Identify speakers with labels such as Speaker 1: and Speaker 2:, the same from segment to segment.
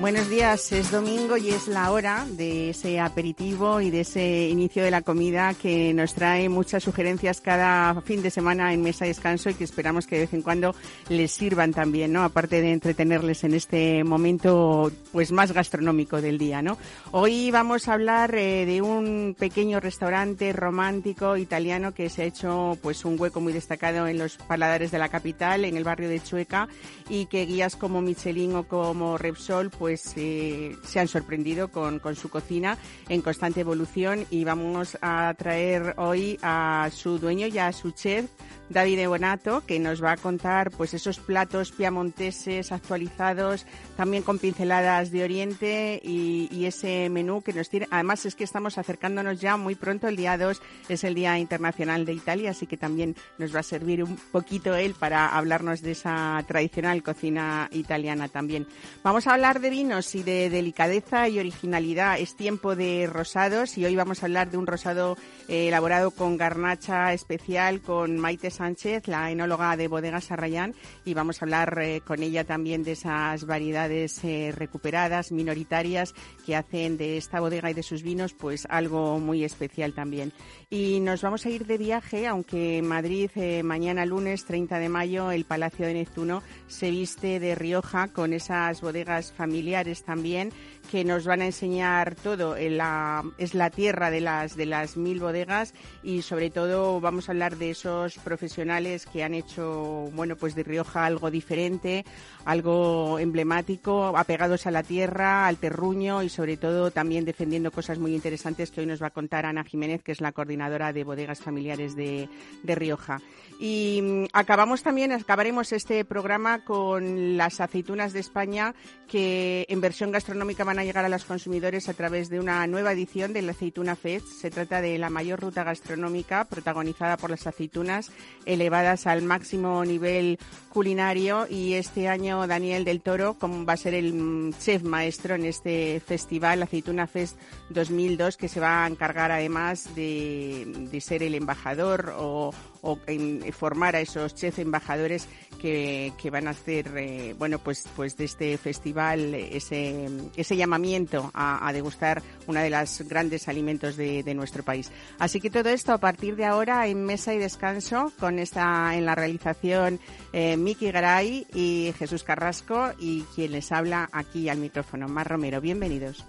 Speaker 1: Buenos días, es domingo y es la hora de ese aperitivo y de ese inicio de la comida que nos trae muchas sugerencias cada fin de semana en mesa descanso y que esperamos que de vez en cuando les sirvan también, ¿no? Aparte de entretenerles en este momento pues más gastronómico del día, ¿no? Hoy vamos a hablar eh, de un pequeño restaurante romántico italiano que se ha hecho pues un hueco muy destacado en los paladares de la capital, en el barrio de Chueca y que guías como Michelin o como Repsol pues pues eh, se han sorprendido con, con, su cocina en constante evolución y vamos a traer hoy a su dueño y a su chef, David Bonato, que nos va a contar pues esos platos piamonteses actualizados, también con pinceladas de Oriente y, y, ese menú que nos tiene. Además es que estamos acercándonos ya muy pronto, el día 2 es el Día Internacional de Italia, así que también nos va a servir un poquito él para hablarnos de esa tradicional cocina italiana también. Vamos a hablar de vinos y de delicadeza y originalidad. Es tiempo de rosados y hoy vamos a hablar de un rosado eh, elaborado con garnacha especial con Maite Sánchez, la enóloga de Bodegas Arrayán, y vamos a hablar eh, con ella también de esas variedades eh, recuperadas, minoritarias, que hacen de esta bodega y de sus vinos pues algo muy especial también. Y nos vamos a ir de viaje, aunque en Madrid mañana lunes 30 de mayo el Palacio de Neptuno se viste de Rioja con esas bodegas familiares también que nos van a enseñar todo. La, es la tierra de las, de las mil bodegas y sobre todo vamos a hablar de esos profesionales que han hecho, bueno, pues de Rioja algo diferente, algo emblemático, apegados a la tierra, al terruño y sobre todo también defendiendo cosas muy interesantes que hoy nos va a contar Ana Jiménez, que es la coordinadora de bodegas familiares de, de Rioja. Y mm, acabamos también, acabaremos este programa con las aceitunas de España que en versión gastronómica van a llegar a los consumidores a través de una nueva edición de la Aceituna Fest. Se trata de la mayor ruta gastronómica protagonizada por las aceitunas elevadas al máximo nivel culinario y este año Daniel del Toro como va a ser el mm, chef maestro en este festival Aceituna Fest 2002 que se va a encargar además de, de ser el embajador o, o en formar a esos chefs embajadores que, que van a hacer, eh, bueno, pues, pues de este festival ese, ese llamamiento a, a degustar una de las grandes alimentos de, de, nuestro país. Así que todo esto a partir de ahora en mesa y descanso con esta en la realización eh, Miki Garay y Jesús Carrasco y quien les habla aquí al micrófono, Mar Romero. Bienvenidos.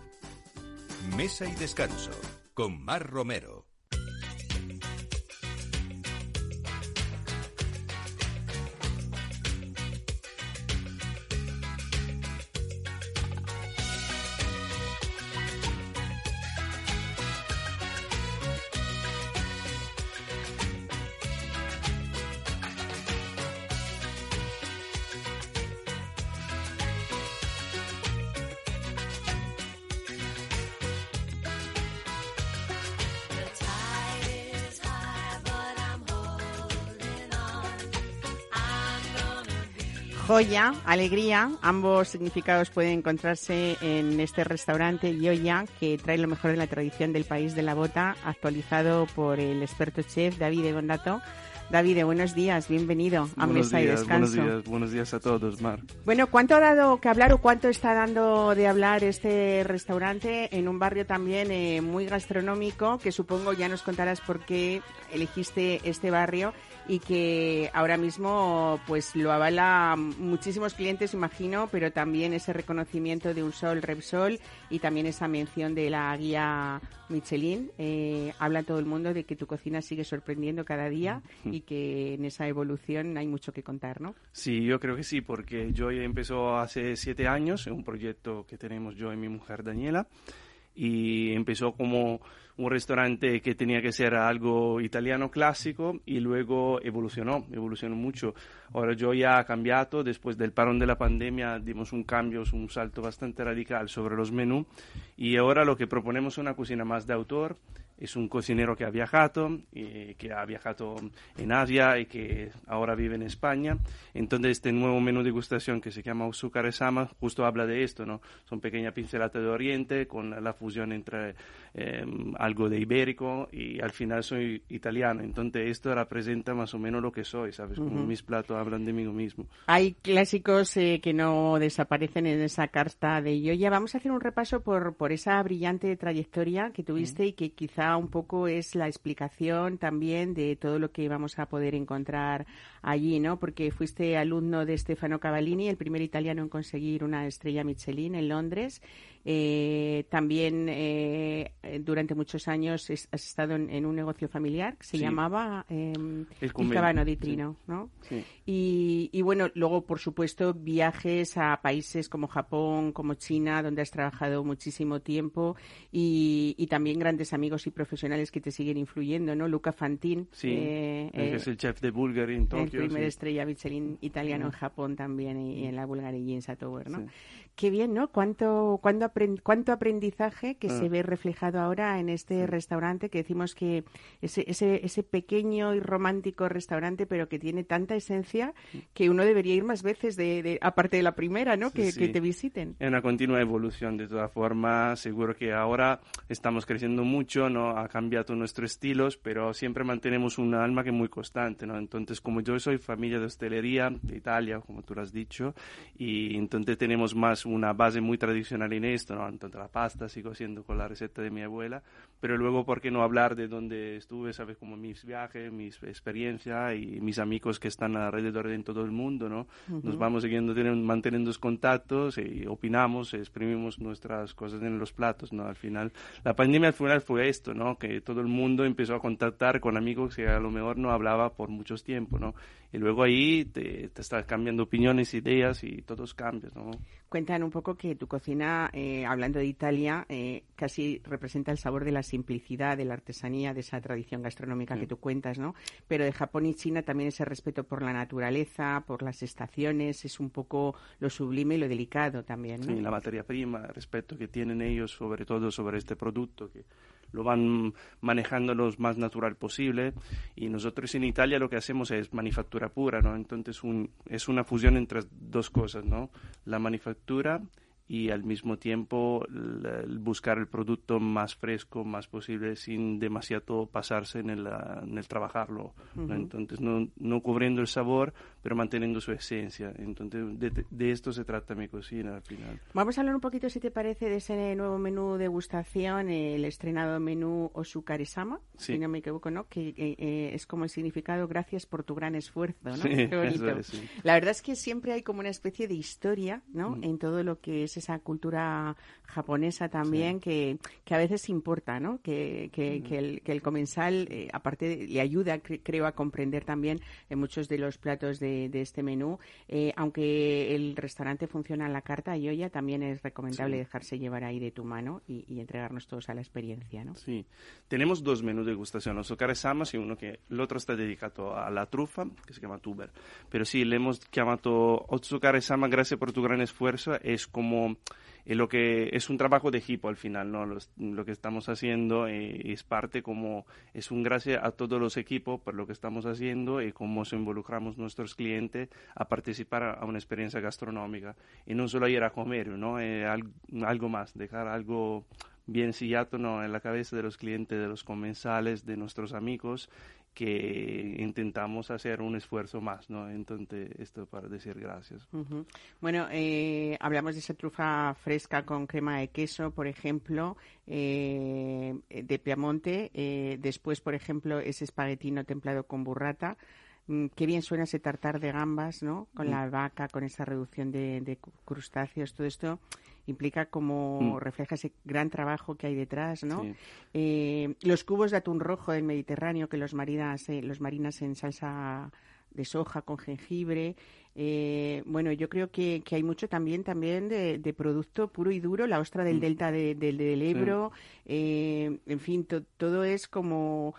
Speaker 2: Mesa y descanso con Mar Romero.
Speaker 1: Joya, alegría, ambos significados pueden encontrarse en este restaurante Yoya, que trae lo mejor de la tradición del país de la bota, actualizado por el experto chef David Gondato. David, buenos días, bienvenido a
Speaker 3: buenos
Speaker 1: Mesa
Speaker 3: días,
Speaker 1: y Descanso.
Speaker 3: Buenos días, buenos días a todos, Mar.
Speaker 1: Bueno, ¿cuánto ha dado que hablar o cuánto está dando de hablar este restaurante en un barrio también eh, muy gastronómico, que supongo ya nos contarás por qué elegiste este barrio y que ahora mismo pues lo avala muchísimos clientes, imagino, pero también ese reconocimiento de un sol Repsol y también esa mención de la guía Michelin. Eh, habla todo el mundo de que tu cocina sigue sorprendiendo cada día y que en esa evolución hay mucho que contar, ¿no?
Speaker 3: Sí, yo creo que sí, porque yo empezó hace siete años en un proyecto que tenemos yo y mi mujer Daniela y empezó como un restaurante que tenía que ser algo italiano clásico y luego evolucionó, evolucionó mucho. Ahora yo ya he cambiado, después del parón de la pandemia dimos un cambio, un salto bastante radical sobre los menús y ahora lo que proponemos es una cocina más de autor, es un cocinero que ha viajado, y que ha viajado en Asia y que ahora vive en España. Entonces, este nuevo menú de degustación que se llama Uzukare Sama justo habla de esto, ¿no? Son pequeñas pinceladas de Oriente con la fusión entre em, algo de ibérico y al final soy italiano. Entonces, esto representa más o menos lo que soy, ¿sabes? Como mis platos hablan de mí mismo.
Speaker 1: Hay clásicos eh, que no desaparecen en esa carta de Yoya. Vamos a hacer un repaso por, por esa brillante trayectoria que tuviste y que quizá un poco es la explicación también de todo lo que vamos a poder encontrar allí, ¿no? Porque fuiste alumno de Stefano Cavallini, el primer italiano en conseguir una estrella Michelin en Londres. Eh, también eh, durante muchos años has estado en, un negocio familiar que se llamaba eh, el, Cabano di Trino, ¿no? Y, y, bueno, luego, por supuesto, viajes a países como Japón, como China, donde has trabajado muchísimo tiempo y, y también grandes amigos y profesionales que te siguen influyendo, ¿no? Luca Fantin.
Speaker 3: Sí, eh, es el chef de Bulgari en Tokio.
Speaker 1: El primer estrella Michelin italiano en Japón también y, en la Bulgari Jeans Tower, ¿no? Qué bien, ¿no? Cuánto, cuánto, cuánto aprendizaje que se ah. ve reflejado ahora en este restaurante, que decimos que ese, ese, ese pequeño y romántico restaurante, pero que tiene tanta esencia que uno debería ir más veces, de, aparte de la primera, ¿no? que, que, te visiten.
Speaker 3: Es una continua evolución, de todas formas. Seguro que ahora estamos creciendo mucho, ¿no? Ha cambiado nuestros estilos, pero siempre mantenemos un alma que es muy constante, ¿no? Entonces, como yo soy familia de hostelería de Italia, como tú lo has dicho, y entonces tenemos más una base muy tradicional en esto, ¿no? Entonces la pasta sigo haciendo con la receta de mi abuela, pero luego, ¿por qué no hablar de dónde estuve, sabes, como mis viajes, mis experiencias y mis amigos que están alrededor de todo el mundo, ¿no? Nos vamos siguiendo, manteniendo contactos y opinamos, exprimimos nuestras cosas en los platos, ¿no? Al final, la pandemia al final fue esto, ¿no? Que todo el mundo empezó a contactar con amigos que a lo mejor no hablaba por muchos tiempos, ¿no? Y luego ahí te, te estás cambiando opiniones, ideas y todos cambian, ¿no?
Speaker 1: Cuentan un poco que tu cocina, eh, hablando de Italia, eh, casi representa el sabor de la simplicidad, de la artesanía, de esa tradición gastronómica que tú cuentas, ¿no? Pero de Japón y China también ese respeto por la naturaleza, por las estaciones, es un poco lo sublime y lo delicado también, ¿no?
Speaker 3: Sí, la materia prima, el respeto que tienen ellos sobre todo sobre este producto que lo van manejando lo más natural posible y nosotros en Italia lo que hacemos es manufactura pura, ¿no? Entonces un, es una fusión entre dos cosas, ¿no? La manufactura y al mismo tiempo buscar el producto más fresco, más posible, sin demasiado pasarse en el, en el trabajarlo. Entonces, no, no, cubriendo el sabor, pero manteniendo su esencia. Entonces, de, esto se trata mi cocina al final.
Speaker 1: Vamos a hablar un poquito, si te parece, de ese nuevo menú de degustación, el estrenado menú Osukare-sama, si no me equivoco, ¿no? Que eh, es como el significado gracias por tu gran esfuerzo, ¿no? Qué bonito. La verdad es que siempre hay como una especie de historia, ¿no? Mm. En todo lo que es esa cultura japonesa también que, que, a veces importa, ¿no? Que, que, que el, el comensal, eh, aparte, le ayuda, creo, a comprender también en muchos de los platos de, de este menú. Eh, aunque el restaurante funciona en la carta y olla, también es recomendable dejarse llevar ahí de tu mano y, y, entregarnos todos a la experiencia, ¿no?
Speaker 3: Sí. Tenemos dos menús de degustación, los samas y uno que el otro está dedicado a la trufa, que se llama tuber. Pero sí, le hemos llamado Otsukare Sama, gracias por tu gran esfuerzo. Es como lo que es un trabajo de equipo al final, ¿no? lo que estamos haciendo eh, es parte como, es un gracias a todos los equipos por lo que estamos haciendo y cómo se involucramos nuestros clientes a participar a, una experiencia gastronómica. Y no solo ir a comer, ¿no? Eh, algo más, dejar algo bien sillado ¿no? en la cabeza de los clientes, de los comensales, de nuestros amigos que intentamos hacer un esfuerzo más, ¿no? Entonces, esto para decir gracias.
Speaker 1: Bueno, eh, hablamos de esa trufa fresca con crema de queso, por ejemplo, eh, de Piamonte. Eh, después, por ejemplo, ese espaguetino templado con burrata. Mm, qué bien suena ese tartar de gambas, ¿no? Con mm. la vaca, con esa reducción de, de crustáceos, todo esto implica como mm. refleja ese gran trabajo que hay detrás, ¿no? Eh, los cubos de atún rojo del Mediterráneo que los marinas, eh, los marinas en salsa de soja con jengibre. Eh, bueno, yo creo que, hay mucho también también de, producto puro y duro, la ostra del mm. delta del Ebro, en fin, todo es como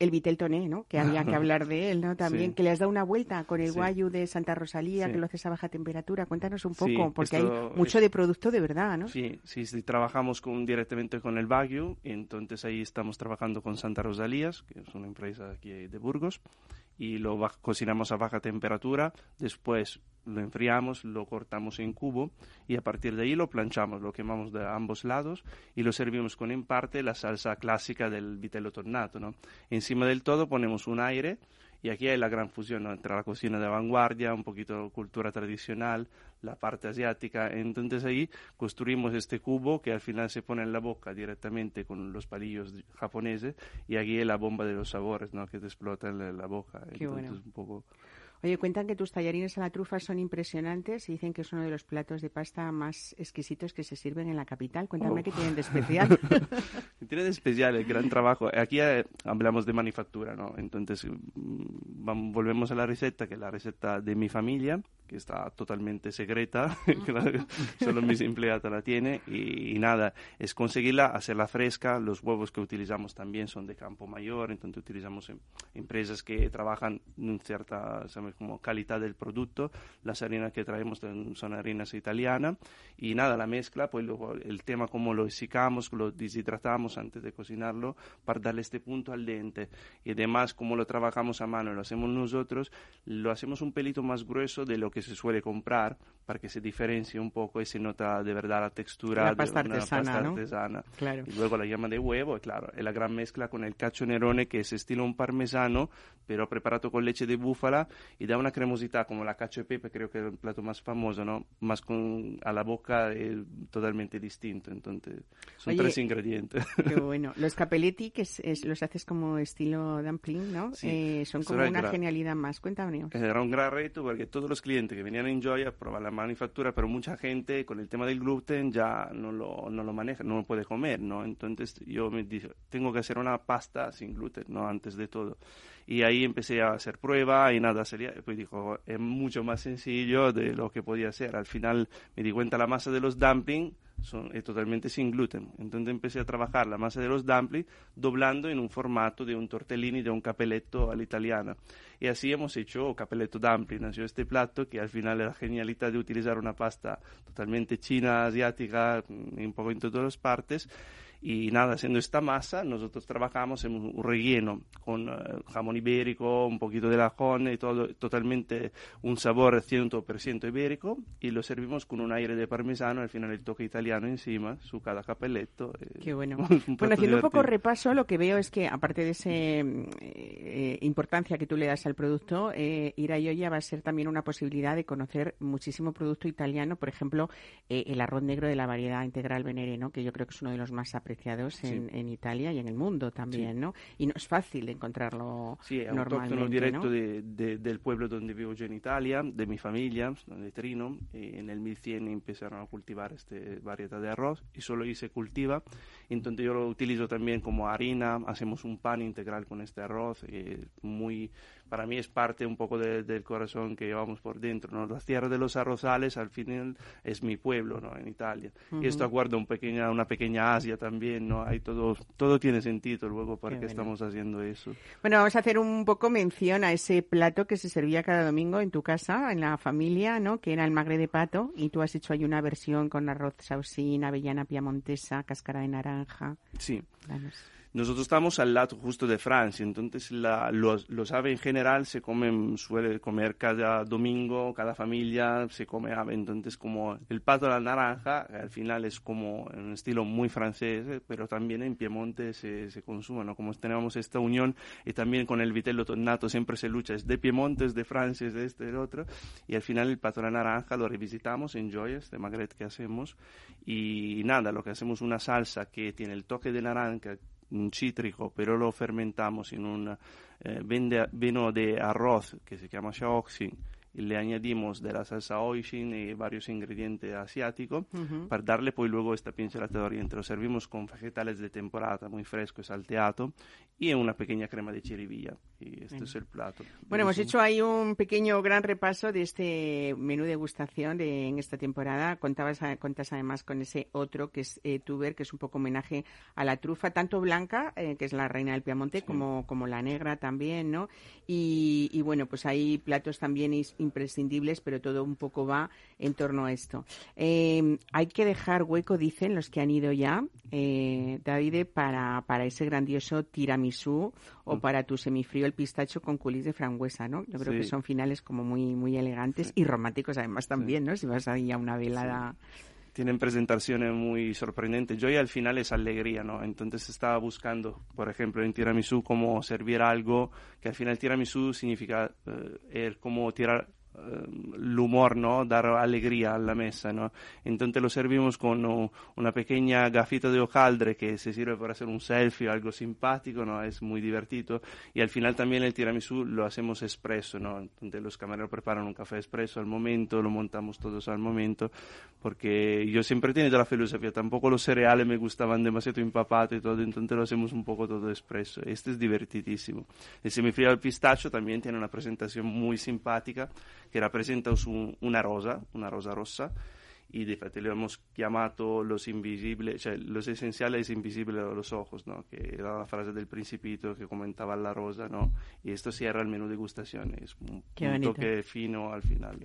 Speaker 1: El Vitel Toné, ¿no? Que había que hablar de él, ¿no? También, que le has dado una vuelta con el guayu de Santa Rosalía, que lo haces a baja temperatura. Cuéntanos un poco, porque hay mucho de producto de verdad, ¿no?
Speaker 3: Sí, sí, sí trabajamos con, directamente con el Baguio, entonces ahí estamos trabajando con Santa Rosalía, que es una empresa aquí de Burgos, y lo cocinamos a baja temperatura, después lo enfriamos, lo cortamos en cubo y a partir de ahí lo planchamos, lo quemamos de ambos lados y lo servimos con en parte la salsa clásica del vitello tornato. ¿no? Encima del todo ponemos un aire y aquí hay la gran fusión entre la cocina de vanguardia, un poquito de cultura tradicional, la parte asiática. Entonces ahí construimos este cubo que al final se pone en la boca directamente con los palillos japoneses y aquí es la bomba de los sabores ¿no? que te explota en la boca.
Speaker 1: Qué Entonces, un poco Oye, cuentan que tus tallarines a la trufa son impresionantes y dicen que es uno de los platos de pasta más exquisitos que se sirven en la capital. Cuéntame oh. qué tienen de especial.
Speaker 3: tiene de especial el gran trabajo. Aquí eh, hablamos de manufactura, ¿no? Entonces, mm, volvemos a la receta, que es la receta de mi familia, que está totalmente secreta, solo mis empleados la tienen, y, nada, es conseguirla, hacerla fresca, los huevos que utilizamos también son de campo mayor, entonces utilizamos em, empresas que trabajan en cierta como calidad del producto, las harinas que traemos son harinas italianas, y nada, la mezcla, pues luego el tema como lo secamos, lo deshidratamos antes de cocinarlo, para darle este punto al dente, y además como lo trabajamos a mano, lo hacemos nosotros, lo hacemos un pelito más grueso de lo que se suele comprar para que se diferencie un poco y se nota de verdad la textura
Speaker 1: la pasta
Speaker 3: de
Speaker 1: una artesana, pasta
Speaker 3: artesana. Y luego la llama de huevo, y claro, es la gran mezcla con el cacio nerone que es estilo un parmesano, pero preparato con leche de búfala y da una cremosidad como la cacio e pepe, creo que es el plato más famoso, ¿no? Más con a la boca es totalmente distinto, entonces son tres ingredientes.
Speaker 1: Qué bueno. Los capelletti que es, los haces como estilo dumpling, ¿no? Eh, son como una genialidad más. Cuéntame.
Speaker 3: Era un gran reto porque todos los clientes que venían en Joy a probar la manufactura, pero mucha gente con el tema del gluten ya no lo, no lo maneja, no lo puede comer, ¿no? Entonces yo me dije, tengo que hacer una pasta sin gluten, ¿no? Antes de todo. Y ahí empecé a hacer prueba y nada, sería, pues dijo, es mucho más sencillo de lo que podía ser. Al final me di cuenta la masa de los dumplings son, es totalmente sin gluten. Entonces empecé a trabajar la masa de los dumplings doblando en un formato de un tortellini, de un capelletto all'italiana. Y así hemos hecho capelletto dumpling, nació este plato que al final era la genialidad de utilizar una pasta totalmente china, asiática, un poco en todas las partes y nada, haciendo esta masa, nosotros trabajamos en un relleno con eh, jamón ibérico, un poquito de lajón y todo, totalmente un sabor 100% ibérico y lo servimos con un aire de parmesano, al final el toque italiano encima, su cada capelletto.
Speaker 1: Eh, Qué bueno. bueno, haciendo un poco repaso, lo que veo es que aparte de esa eh, importancia que tú le das al producto, eh, ir a Ioya va a ser también una posibilidad de conocer muchísimo producto italiano, por ejemplo, el arroz negro de la variedad integral Venere, ¿no? que yo creo que es uno de los más apreciados apreciados en, Italia y en el mundo también, ¿no? Y no es fácil encontrarlo sí, autóctono
Speaker 3: directo de, del pueblo donde vivo yo en Italia, de mi familia, de Trino. en el 1100 empezaron a cultivar este variedad de arroz y solo ahí se cultiva. Entonces yo lo utilizo también como harina, hacemos un pan integral con este arroz, eh, muy para mí es parte un poco del corazón que llevamos por dentro, ¿no? La tierra de los arrozales al final es mi pueblo, ¿no? En Italia. Y esto acuerda un pequeña, una pequeña Asia también, ¿no? Hay todo, todo tiene sentido luego para qué, estamos haciendo eso.
Speaker 1: Bueno, vamos a hacer un poco mención a ese plato que se servía cada domingo en tu casa, en la familia, ¿no? Que era el magre de pato y tú has hecho ahí una versión con arroz sausín, avellana piamontesa, cáscara de naranja.
Speaker 3: Sí. Nosotros estamos al lado justo de Francia, entonces los, aves en general se comen, suele comer cada domingo, cada familia se come ave, entonces como el pato de la naranja, al final es como un estilo muy francés, pero también en Piemonte se, se consume, ¿no? Como tenemos esta unión y también con el vitello tornato siempre se lucha, es de Piemonte, es de Francia, es de este, del otro, y al final el pato de la naranja lo revisitamos en Joyas, de Magret que hacemos, y nada, lo que hacemos una salsa que tiene el toque de naranja, un cítrico, pero lo fermentamos en un eh, vino de arroz que se llama shaoxin y le añadimos de la salsa oishin y varios ingredientes asiáticos para darle pues luego esta pincelada de oriente. Lo servimos con vegetales de temporada muy fresco y salteado y una pequeña crema de chirivilla. y este es el plato.
Speaker 1: Bueno, hemos hecho ahí un pequeño gran repaso de este menú de gustación de, en esta temporada. Contabas, contas además con ese otro que es eh, Tuber, que es un poco homenaje a la trufa, tanto blanca, eh, que es la reina del Piamonte, como, como la negra también, ¿no? Y, y, bueno, pues hay platos también imprescindibles, pero todo un poco va en torno a esto. Eh, hay que dejar hueco, dicen los que han ido ya, eh, David, para, para ese grandioso tiramisú o mm. para tu semifrío el pistacho con culis de frangüesa, ¿no? Yo creo que son finales como muy, muy elegantes y románticos además también, ¿no? Si vas ahí a una velada
Speaker 3: tienen presentaciones muy sorprendentes. Yo al final es alegría, ¿no? Entonces estaba buscando, por ejemplo, en tiramisú cómo servir algo que al final tiramisú significa eh, como tirar el humor, ¿no? Dar alegría a la mesa, ¿no? Entonces lo servimos con una pequeña gafita de hojaldre que se sirve para hacer un selfie o algo simpático, ¿no? Es muy divertido. Y al final también el tiramisú lo hacemos expreso, ¿no? Entonces los camareros preparan un café expreso al momento, lo montamos todos al momento, porque yo siempre he tenido la filosofía, tampoco los cereales me gustaban demasiado empapados y todo, entonces lo hacemos un poco todo expreso. Este es divertidísimo. El semifrío al pistacho también tiene una presentación muy simpática che rappresenta su una rosa, una rosa rossa, y de hecho le hemos llamado los invisibles, cioè los esenciales invisibles a los ojos, ¿no? que era la frase del principito que comentaba la rosa, ¿no? y esto cierra el menú de degustación, es un, un toque fino al final.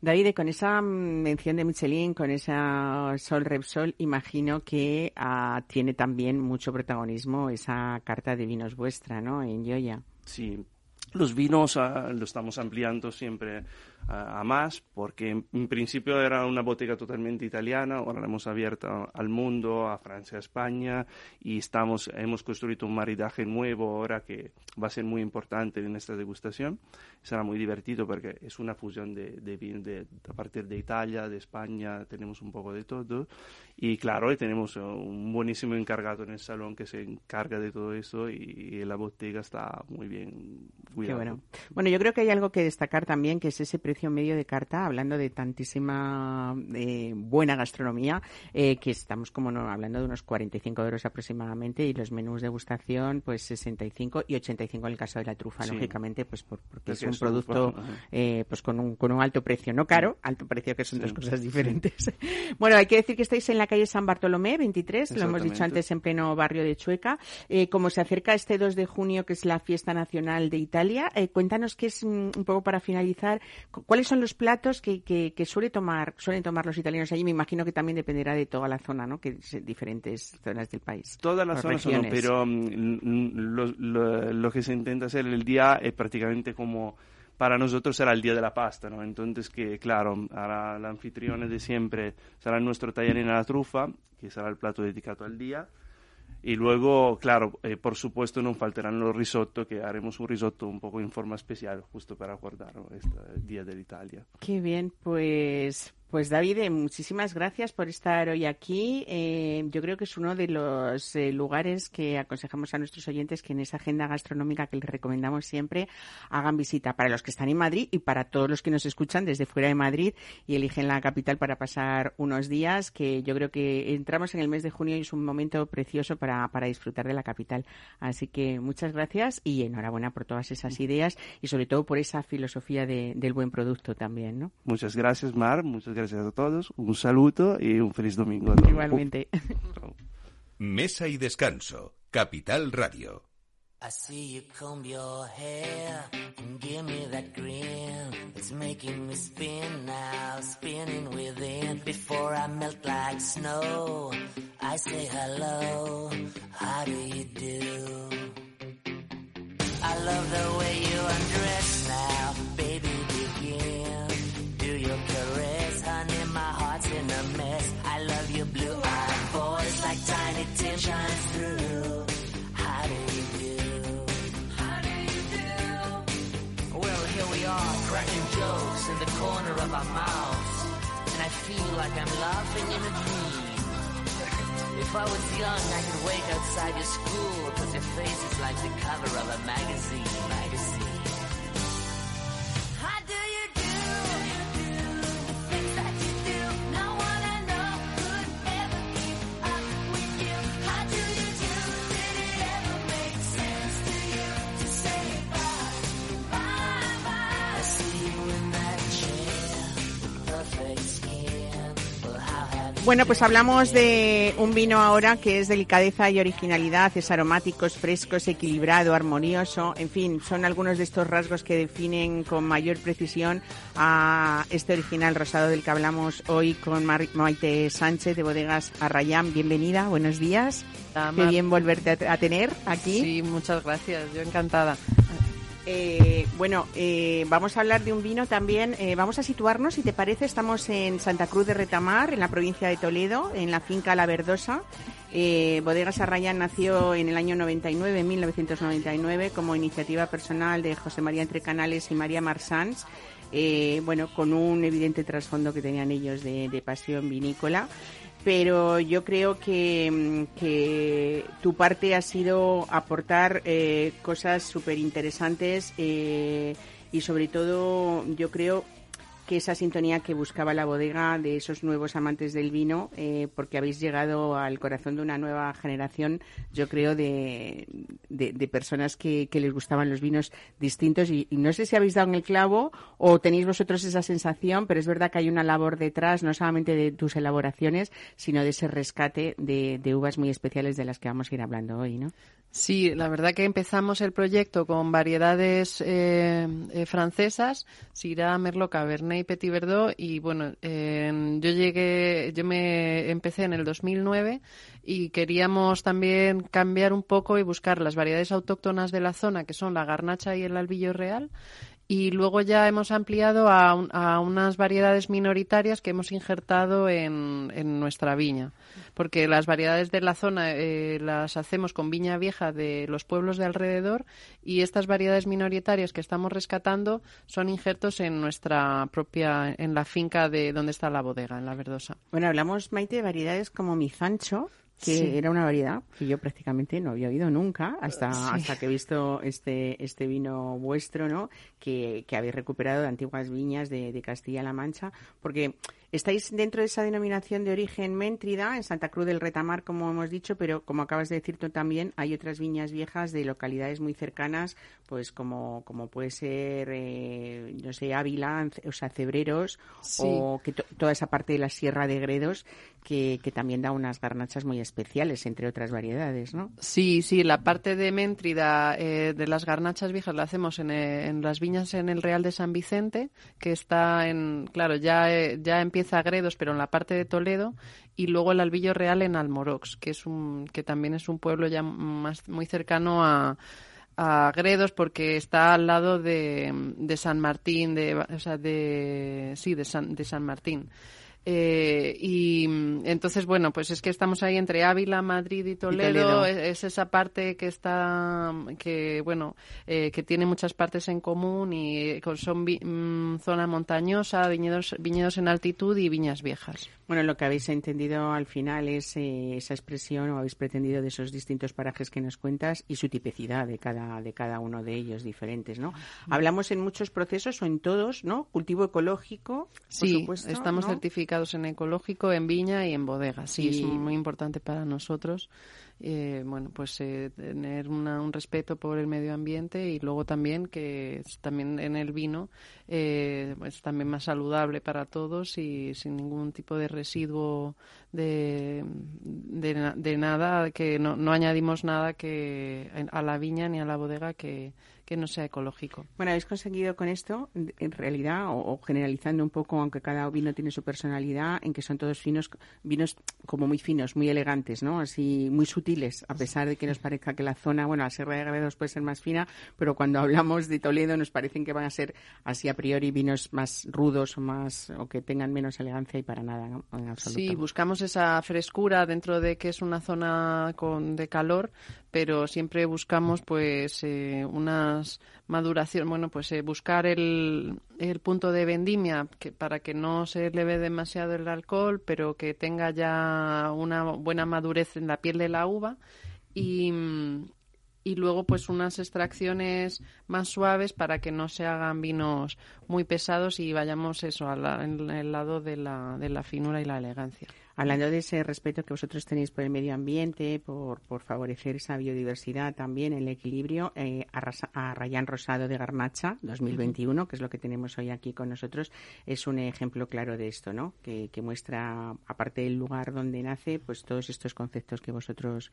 Speaker 1: David, con esa mención de Michelin, con esa Sol Repsol, imagino que uh, tiene también mucho protagonismo esa carta de vinos vuestra, ¿no? En Yoya.
Speaker 3: Sí, los vinos uh, lo estamos ampliando siempre a, más, porque en, principio era una botica totalmente italiana, ahora la hemos abierto al mundo, a Francia, a España, y estamos, hemos construido un maridaje nuevo ahora que va a ser muy importante en esta degustación. Será muy divertido porque es una fusión de, de, de, a partir de Italia, de España, tenemos un poco de todo. Y claro, tenemos un buenísimo encargado en el salón que se encarga de todo eso y, la botega está muy bien cuidada.
Speaker 1: bueno. bueno, yo creo que hay algo que destacar también, que es ese precio medio de carta, hablando de tantísima eh, buena gastronomía, eh, que estamos como no, hablando de unos 45 euros aproximadamente y los menús de gustación pues 65 y 85 en el caso de la trufa, lógicamente, pues porque es un producto eh, pues con un, con un alto precio, no caro, alto precio que son dos cosas diferentes. bueno, hay que decir que estáis en la calle San Bartolomé 23, lo hemos dicho antes en pleno barrio de Chueca. como se acerca este 2 de junio que es la fiesta nacional de Italia, cuéntanos qué es mm, un poco para finalizar ¿Cuáles son los platos que, que, suele tomar, suelen tomar los italianos allí? Me imagino que también dependerá de toda la zona, ¿no? Que es diferentes zonas del país.
Speaker 3: Todas las zonas son, pero mm, lo, que se intenta hacer el día es prácticamente como para nosotros será el día de la pasta, ¿no? Entonces que, claro, ahora la anfitriona de siempre será nuestro taller en la trufa, que será el plato dedicado al día. Y luego, claro, eh, por supuesto no faltarán los risotto, que haremos un risotto un poco en forma especial, justo para guardar este Día de Italia.
Speaker 1: Qué bien, pues pues David, eh, muchísimas gracias por estar hoy aquí. Eh, yo creo que es uno de los eh, lugares que aconsejamos a nuestros oyentes que en esa agenda gastronómica que les recomendamos siempre hagan visita para los que están en Madrid y para todos los que nos escuchan desde fuera de Madrid y eligen la capital para pasar unos días, que yo creo que entramos en el mes de junio y es un momento precioso para, para disfrutar de la capital. Así que muchas gracias y enhorabuena por todas esas ideas y sobre todo por esa filosofía de, del buen producto también. ¿no?
Speaker 3: Muchas gracias, Mar. Gracias a todos, un saludo y un feliz domingo.
Speaker 1: Igualmente.
Speaker 2: Mesa y descanso, Capital Radio.
Speaker 4: I see you comb your hair and give me that grin. It's making me spin now, spinning within. Before I melt like snow, I say hello. How do you do? I love the way you undress now, baby. Feel like I'm laughing in a dream. If I was young, I could wait outside your school, cause your face is like the cover of a magazine, magazine.
Speaker 1: Bueno, pues hablamos de un vino ahora que es delicadeza y originalidad, es aromático, es fresco, es equilibrado, armonioso, en fin, son algunos de estos rasgos que definen con mayor precisión a este original rosado del que hablamos hoy con Maite Sánchez de Bodegas Arrayán. Bienvenida, buenos días. Qué bien volverte a, tener aquí.
Speaker 5: Sí, muchas gracias, yo encantada.
Speaker 1: Eh, bueno, eh, vamos a hablar de un vino también. Eh, vamos a situarnos, si te parece, estamos en Santa Cruz de Retamar, en la provincia de Toledo, en la finca La Verdosa. Bodegas Arrayán nació en el año 99, en 1999, como iniciativa personal de José María Entre Canales y María Marsans. bueno, con un evidente trasfondo que tenían ellos de pasión vinícola pero yo creo que, mm, que tu parte ha sido aportar eh, cosas súper interesantes eh, y sobre todo yo creo esa sintonía que buscaba la bodega de esos nuevos amantes del vino, eh, porque habéis llegado al corazón de una nueva generación, yo creo, de, de, personas que, les gustaban los vinos distintos. Y, no sé si habéis dado en el clavo o tenéis vosotros esa sensación, pero es verdad que hay una labor detrás, no solamente de tus elaboraciones, sino de ese rescate de, de uvas muy especiales de las que vamos a ir hablando hoy, ¿no?
Speaker 5: Sí, la verdad que empezamos el proyecto con variedades eh, eh, francesas, Syrah, Merlot, Cabernet y Petit Verdot y bueno, yo llegué, yo me empecé en el 2009 y queríamos también cambiar un poco y buscar las variedades autóctonas de la zona que son la garnacha y el albillo real y luego ya hemos ampliado a, unas variedades minoritarias que hemos injertado en, nuestra viña, porque las variedades de la zona eh, las hacemos con viña vieja de los pueblos de alrededor y estas variedades minoritarias que estamos rescatando son injertos en nuestra propia, en la finca de donde está la bodega, en la Verdosa.
Speaker 1: Bueno, hablamos, Maite, de variedades como Mizancho, que era una variedad que yo prácticamente no había oído nunca hasta hasta que he visto este este vino vuestro, ¿no? Que, que habéis recuperado de antiguas viñas de, de Castilla-La Mancha, porque Estáis dentro de esa denominación de origen Méntrida, en Santa Cruz del Retamar, como hemos dicho, pero como acabas de decir tú también, hay otras viñas viejas de localidades muy cercanas, pues como, como puede ser, eh, no sé, Ávila, o sea, Cebreros, o que toda esa parte de la Sierra de Gredos, que, que, también da unas garnachas muy especiales, entre otras variedades, ¿no?
Speaker 5: Sí, sí, la parte de Méntrida eh, de las garnachas viejas la hacemos en, eh, en, las viñas en el Real de San Vicente, que está en, claro, ya, ya empieza Zagredos, pero en la parte de Toledo, y luego el Albillo Real en Almorox, que es un que también es un pueblo ya más muy cercano a a Gredos porque está al lado de, de San Martín, de, o sea, de, sí, de San, de San Martín. Eh, y mm, entonces, bueno, pues es que estamos ahí entre Ávila, Madrid y Toledo. Es, esa parte que está, que bueno, eh, que tiene muchas partes en común y eh, son mm, zona montañosa, viñedos, viñedos en altitud y viñas viejas.
Speaker 1: Bueno, lo que habéis entendido al final es esa expresión o habéis pretendido de esos distintos parajes que nos cuentas y su tipicidad de cada, de cada uno de ellos diferentes, ¿no? Hablamos en muchos procesos o en todos, ¿no? Cultivo ecológico,
Speaker 5: sí, estamos certificados en ecológico, en viña y en bodega. Sí, es muy importante para nosotros. Eh, bueno, pues eh, tener un respeto por el medio ambiente y luego también que también en el vino eh, es también más saludable para todos y sin ningún tipo de residuo de, de, nada, que no, no añadimos nada que a la viña ni a la bodega que, que no sea ecológico.
Speaker 1: Bueno, habéis conseguido con esto, en realidad, o, generalizando un poco, aunque cada vino tiene su personalidad, en que son todos finos, vinos como muy finos, muy elegantes, ¿no? Así, muy sutiles, a pesar de que nos parezca que la zona, bueno, la Sierra de Gredos puede ser más fina, pero cuando hablamos de Toledo nos parecen que van a ser así a priori vinos más rudos o más, o que tengan menos elegancia y para nada, ¿no? En absoluto.
Speaker 5: Sí, buscamos esa frescura dentro de que es una zona con, de calor, pero siempre buscamos pues eh, unas maduración, bueno, pues eh, buscar el, el, punto de vendimia que, para que no se eleve demasiado el alcohol, pero que tenga ya una buena madurez en la piel de la uva y, y luego pues unas extracciones más suaves para que no se hagan vinos muy pesados y vayamos eso al, lado de la, de la finura y la elegancia.
Speaker 1: Hablando de ese respeto que vosotros tenéis por el medio ambiente, por, por favorecer esa biodiversidad también, el equilibrio, eh, a, Rayán Rosado de Garnacha 2021, que es lo que tenemos hoy aquí con nosotros, es un ejemplo claro de esto, ¿no? Que, que muestra, aparte del lugar donde nace, pues todos estos conceptos que vosotros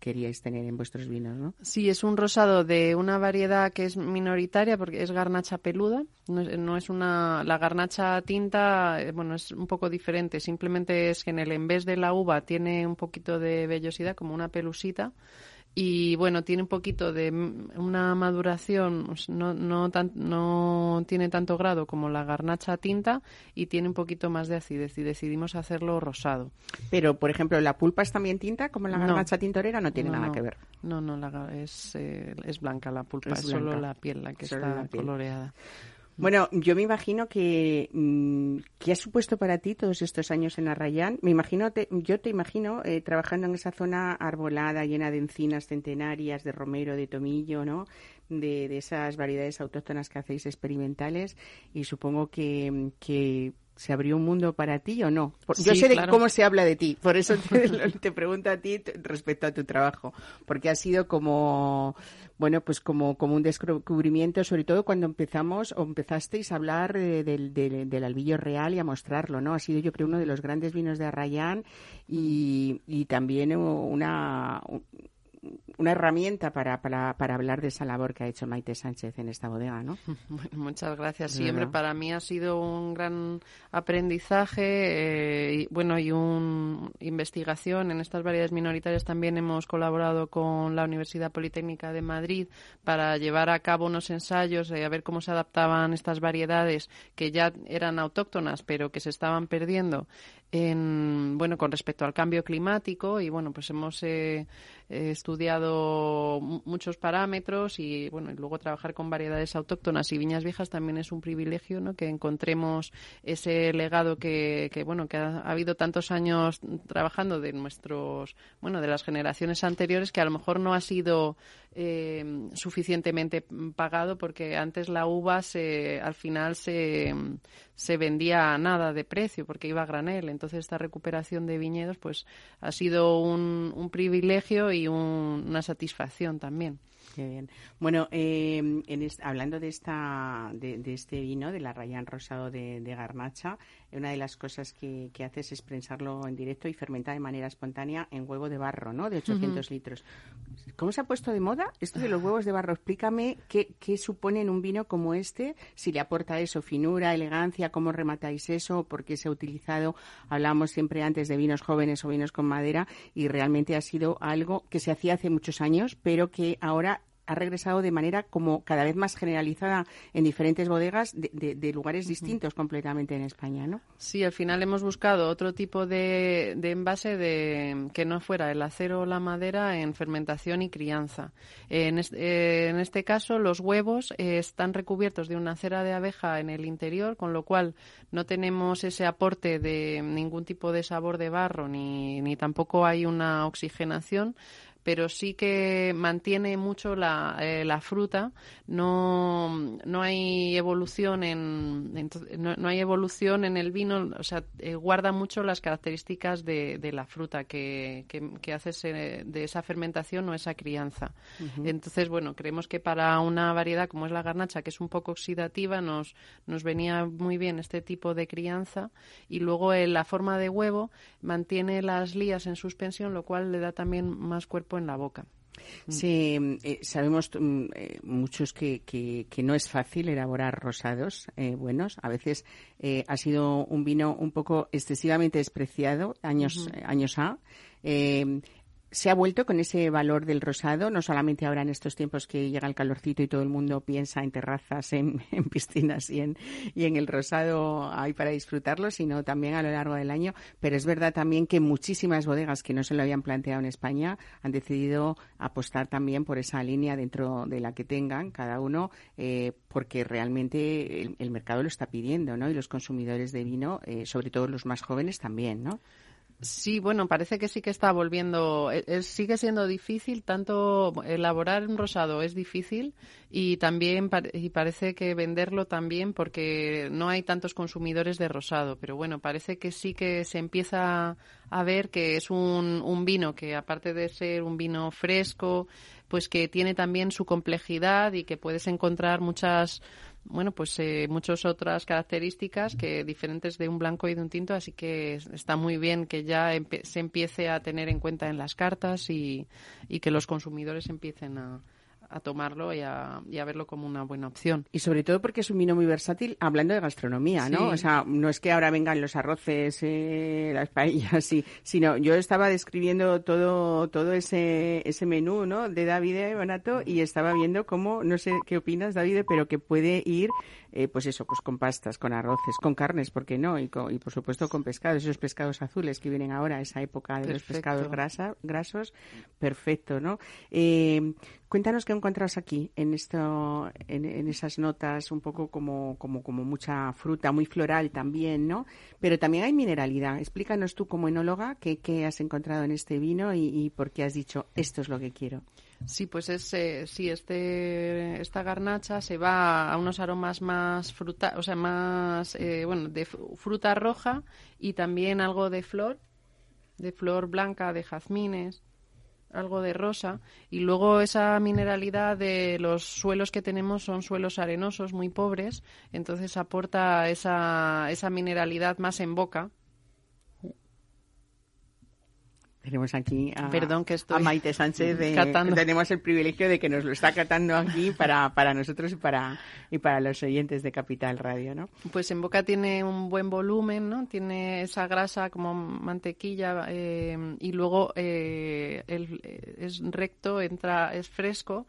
Speaker 1: queríais tener en vuestros vinos, ¿no?
Speaker 5: Sí, es un rosado de una variedad que es minoritaria porque es garnacha peluda. No es, una la garnacha tinta, eh, bueno, es un poco diferente. Simplemente es que en el en vez de la uva tiene un poquito de vellosidad, como una pelusita y bueno, tiene un poquito de una maduración, no, no, no tiene tanto grado como la garnacha tinta y tiene un poquito más de acidez y decidimos hacerlo rosado.
Speaker 1: Pero, por ejemplo, ¿la pulpa es también tinta como la garnacha tintorera? No tiene nada que ver.
Speaker 5: No, no, es, eh, es blanca la pulpa, es, solo la piel la que está coloreada.
Speaker 1: Bueno, yo me imagino que mm, ¿qué ha supuesto para ti todos estos años en Arrayán? Me imagino, yo te imagino eh, trabajando en esa zona arbolada, llena de encinas centenarias, de romero, de tomillo, ¿no? De, de esas variedades autóctonas que hacéis experimentales y supongo que, que ¿Se abrió un mundo para ti o no? Yo sé de cómo se habla de ti, por eso te, pregunto a ti respecto a tu trabajo, porque ha sido como, bueno, pues como, como un descubrimiento, sobre todo cuando empezamos o empezasteis a hablar del, del, albillo real y a mostrarlo, ¿no? Ha sido yo creo uno de los grandes vinos de Arrayán y, y también una, una herramienta para, para, para, hablar de esa labor que ha hecho Maite Sánchez en esta bodega, ¿no?
Speaker 5: muchas gracias. Siempre para mí ha sido un gran aprendizaje, eh, y, bueno, y una investigación. En estas variedades minoritarias también hemos colaborado con la Universidad Politécnica de Madrid para llevar a cabo unos ensayos eh, a ver cómo se adaptaban estas variedades que ya eran autóctonas, pero que se estaban perdiendo en, bueno, con respecto al cambio climático y bueno, pues hemos eh, muchos parámetros y bueno, y luego trabajar con variedades autóctonas y viñas viejas también es un privilegio, ¿no? Que encontremos ese legado que, que bueno, que ha, habido tantos años trabajando de nuestros, bueno, de las generaciones anteriores que a lo mejor no ha sido eh, suficientemente pagado porque antes la uva se, al final se, se vendía a nada de precio porque iba a granel. Entonces esta recuperación de viñedos pues ha sido un, un privilegio y una satisfacción también.
Speaker 1: Qué bien. Bueno, eh, en hablando de esta de, este vino, de la Rayán Rosado de, Garnacha, una de las cosas que, que haces es prensarlo en directo y fermentar de manera espontánea en huevo de barro, ¿no? De 800 litros. ¿Cómo se ha puesto de moda esto de los huevos de barro? Explícame qué, qué supone en un vino como este, si le aporta eso, finura, elegancia, cómo rematáis eso, por qué se ha utilizado. Hablábamos siempre antes de vinos jóvenes o vinos con madera y realmente ha sido algo que se hacía hace muchos años, pero que ahora ha regresado de manera como cada vez más generalizada en diferentes bodegas de, lugares distintos completamente en España, ¿no?
Speaker 5: Sí, al final hemos buscado otro tipo de, envase de que no fuera el acero o la madera en fermentación y crianza. En, este, caso, los huevos eh, están recubiertos de una cera de abeja en el interior, con lo cual no tenemos ese aporte de ningún tipo de sabor de barro ni, ni tampoco hay una oxigenación pero sí que mantiene mucho la, eh, la fruta. No, no hay evolución en no, hay evolución en el vino, o sea, eh, guarda mucho las características de, de la fruta que, que, hace de esa fermentación o esa crianza. Entonces, bueno, creemos que para una variedad como es la garnacha, que es un poco oxidativa, nos, nos venía muy bien este tipo de crianza y luego eh, la forma de huevo mantiene las lías en suspensión, lo cual le da también más cuerpo en la boca.
Speaker 1: Mm. Sí, eh, sabemos mm, eh, muchos que, que, no es fácil elaborar rosados eh, buenos. A veces ha sido un vino un poco excesivamente despreciado años, años A se ha vuelto con ese valor del rosado, no solamente ahora en estos tiempos que llega el calorcito y todo el mundo piensa en terrazas, en, piscinas y en, y en el rosado hay para disfrutarlo, sino también a lo largo del año. Pero es verdad también que muchísimas bodegas que no se lo habían planteado en España han decidido apostar también por esa línea dentro de la que tengan cada uno, eh, porque realmente el, mercado lo está pidiendo, ¿no? Y los consumidores de vino, eh, sobre todo los más jóvenes también, ¿no?
Speaker 5: Sí, bueno, parece que sí que está volviendo. e- es- sigue siendo difícil, tanto elaborar un rosado es difícil y también y parece que venderlo también porque no hay tantos consumidores de rosado. Pero bueno, parece que sí que se empieza a ver que es un, un vino que, aparte de ser un vino fresco, pues que tiene también su complejidad y que puedes encontrar muchas bueno, pues eh, muchas otras características que diferentes de un blanco y de un tinto, así que es- está muy bien que ya empe- se empiece a tener en cuenta en las cartas y, y que los consumidores empiecen a, a tomarlo y a, y a verlo como una buena opción.
Speaker 1: Y sobre todo porque es un vino muy versátil, hablando de gastronomía, ¿no?
Speaker 5: Sí.
Speaker 1: O sea, no es que ahora vengan los arroces, eh, las paellas, y, sino yo estaba describiendo todo todo ese ese menú, ¿no? De David Bonato y estaba viendo cómo, no sé qué opinas, David, pero que puede ir, eh, pues eso, pues con pastas, con arroces, con carnes, ¿por qué no? Y, con- y por supuesto con pescados, esos pescados azules que vienen ahora, esa época de los pescados grasa, grasos, perfecto, ¿no? Eh, cuéntanos qué encuentras aquí en esto, en, en esas notas, un poco como, como, como mucha fruta, muy floral también, ¿no? Pero también hay mineralidad. Explícanos tú como enóloga qué, qué has encontrado en este vino y, y por qué has dicho esto es lo que quiero.
Speaker 5: Sí, pues es, eh, sí, este, esta garnacha se va a unos aromas más fruta, o sea, más, eh, bueno, de fru- fruta roja y también algo de flor, de flor blanca, de jazmines, algo de rosa. Y luego esa mineralidad de los suelos que tenemos son suelos arenosos, muy pobres, entonces aporta esa, esa mineralidad más en boca.
Speaker 1: Tenemos aquí a,
Speaker 5: Perdón, que estoy
Speaker 1: a Maite Sánchez. de-. Tenemos el privilegio de que nos lo está catando aquí para, para nosotros y para, y para los oyentes de Capital Radio, ¿no?
Speaker 5: Pues en boca tiene un buen volumen, ¿no? Tiene esa grasa como mantequilla eh, y luego eh, el- eh, es recto, entra, es fresco,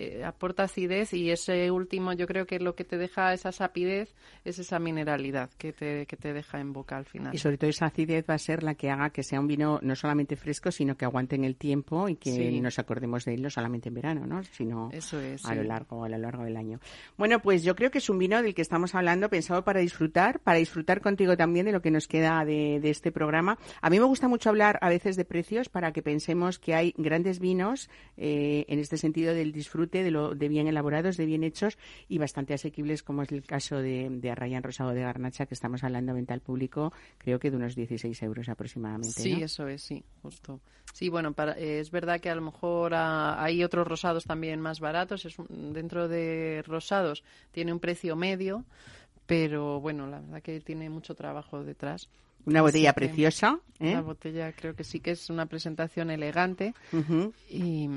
Speaker 5: eh, aporta acidez y ese último yo creo que lo que te deja esa sapidez es esa mineralidad que te, que te deja en boca al final.
Speaker 1: Y sobre todo esa acidez va a ser la que haga que sea un vino no solamente fresco, sino que aguante en el tiempo y que
Speaker 5: Sí.
Speaker 1: nos acordemos de él no solamente en verano, ¿no? sino
Speaker 5: Eso es,
Speaker 1: a lo largo a lo largo del año. Bueno, pues yo creo que es un vino del que estamos hablando pensado para disfrutar, para disfrutar contigo también de lo que nos queda de, de este programa. A mí me gusta mucho hablar a veces de precios para que pensemos que hay grandes vinos eh, en este sentido del disfrute, de, lo, de bien elaborados, de bien hechos y bastante asequibles, como es el caso de, de Arrayán Rosado de Garnacha, que estamos hablando venta al público, creo que de unos 16 euros aproximadamente.
Speaker 5: Sí,
Speaker 1: ¿no?
Speaker 5: eso es, sí, justo. Sí, bueno, para, eh, es verdad que a lo mejor ah, hay otros rosados también más baratos. Es un- dentro de rosados tiene un precio medio, pero bueno, la verdad que tiene mucho trabajo detrás.
Speaker 1: Una botella
Speaker 5: Así
Speaker 1: preciosa. ¿eh?
Speaker 5: La botella creo que sí que es una presentación elegante y,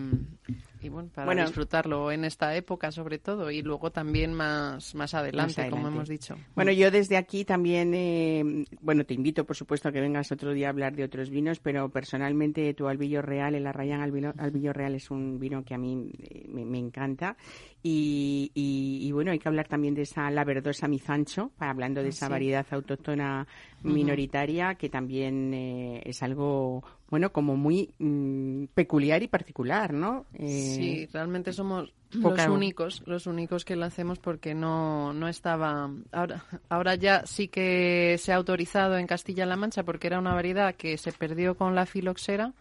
Speaker 5: y bueno, para
Speaker 1: Bueno.
Speaker 5: disfrutarlo en esta época sobre todo y luego también más, más adelante, como
Speaker 1: adelante.
Speaker 5: hemos dicho.
Speaker 1: Bueno, yo desde aquí también, eh, bueno, te invito, por supuesto, a que vengas otro día a hablar de otros vinos, pero personalmente tu Albillo Real, el Arrayán Albillo, Albillo Real es un vino que a mí eh, me, me encanta. Y, y- y, bueno, hay que hablar también de esa La Verdosa Mizancho, hablando de esa
Speaker 5: sí.
Speaker 1: variedad autóctona minoritaria, que también eh, es algo, bueno, como muy mm, peculiar y particular, ¿no? Eh,
Speaker 5: Sí, realmente somos
Speaker 1: poca-
Speaker 5: los únicos, los únicos que lo hacemos porque no, no estaba. Ahora, ahora ya sí que se ha autorizado en Castilla-La Mancha porque era una variedad que se perdió con la filoxera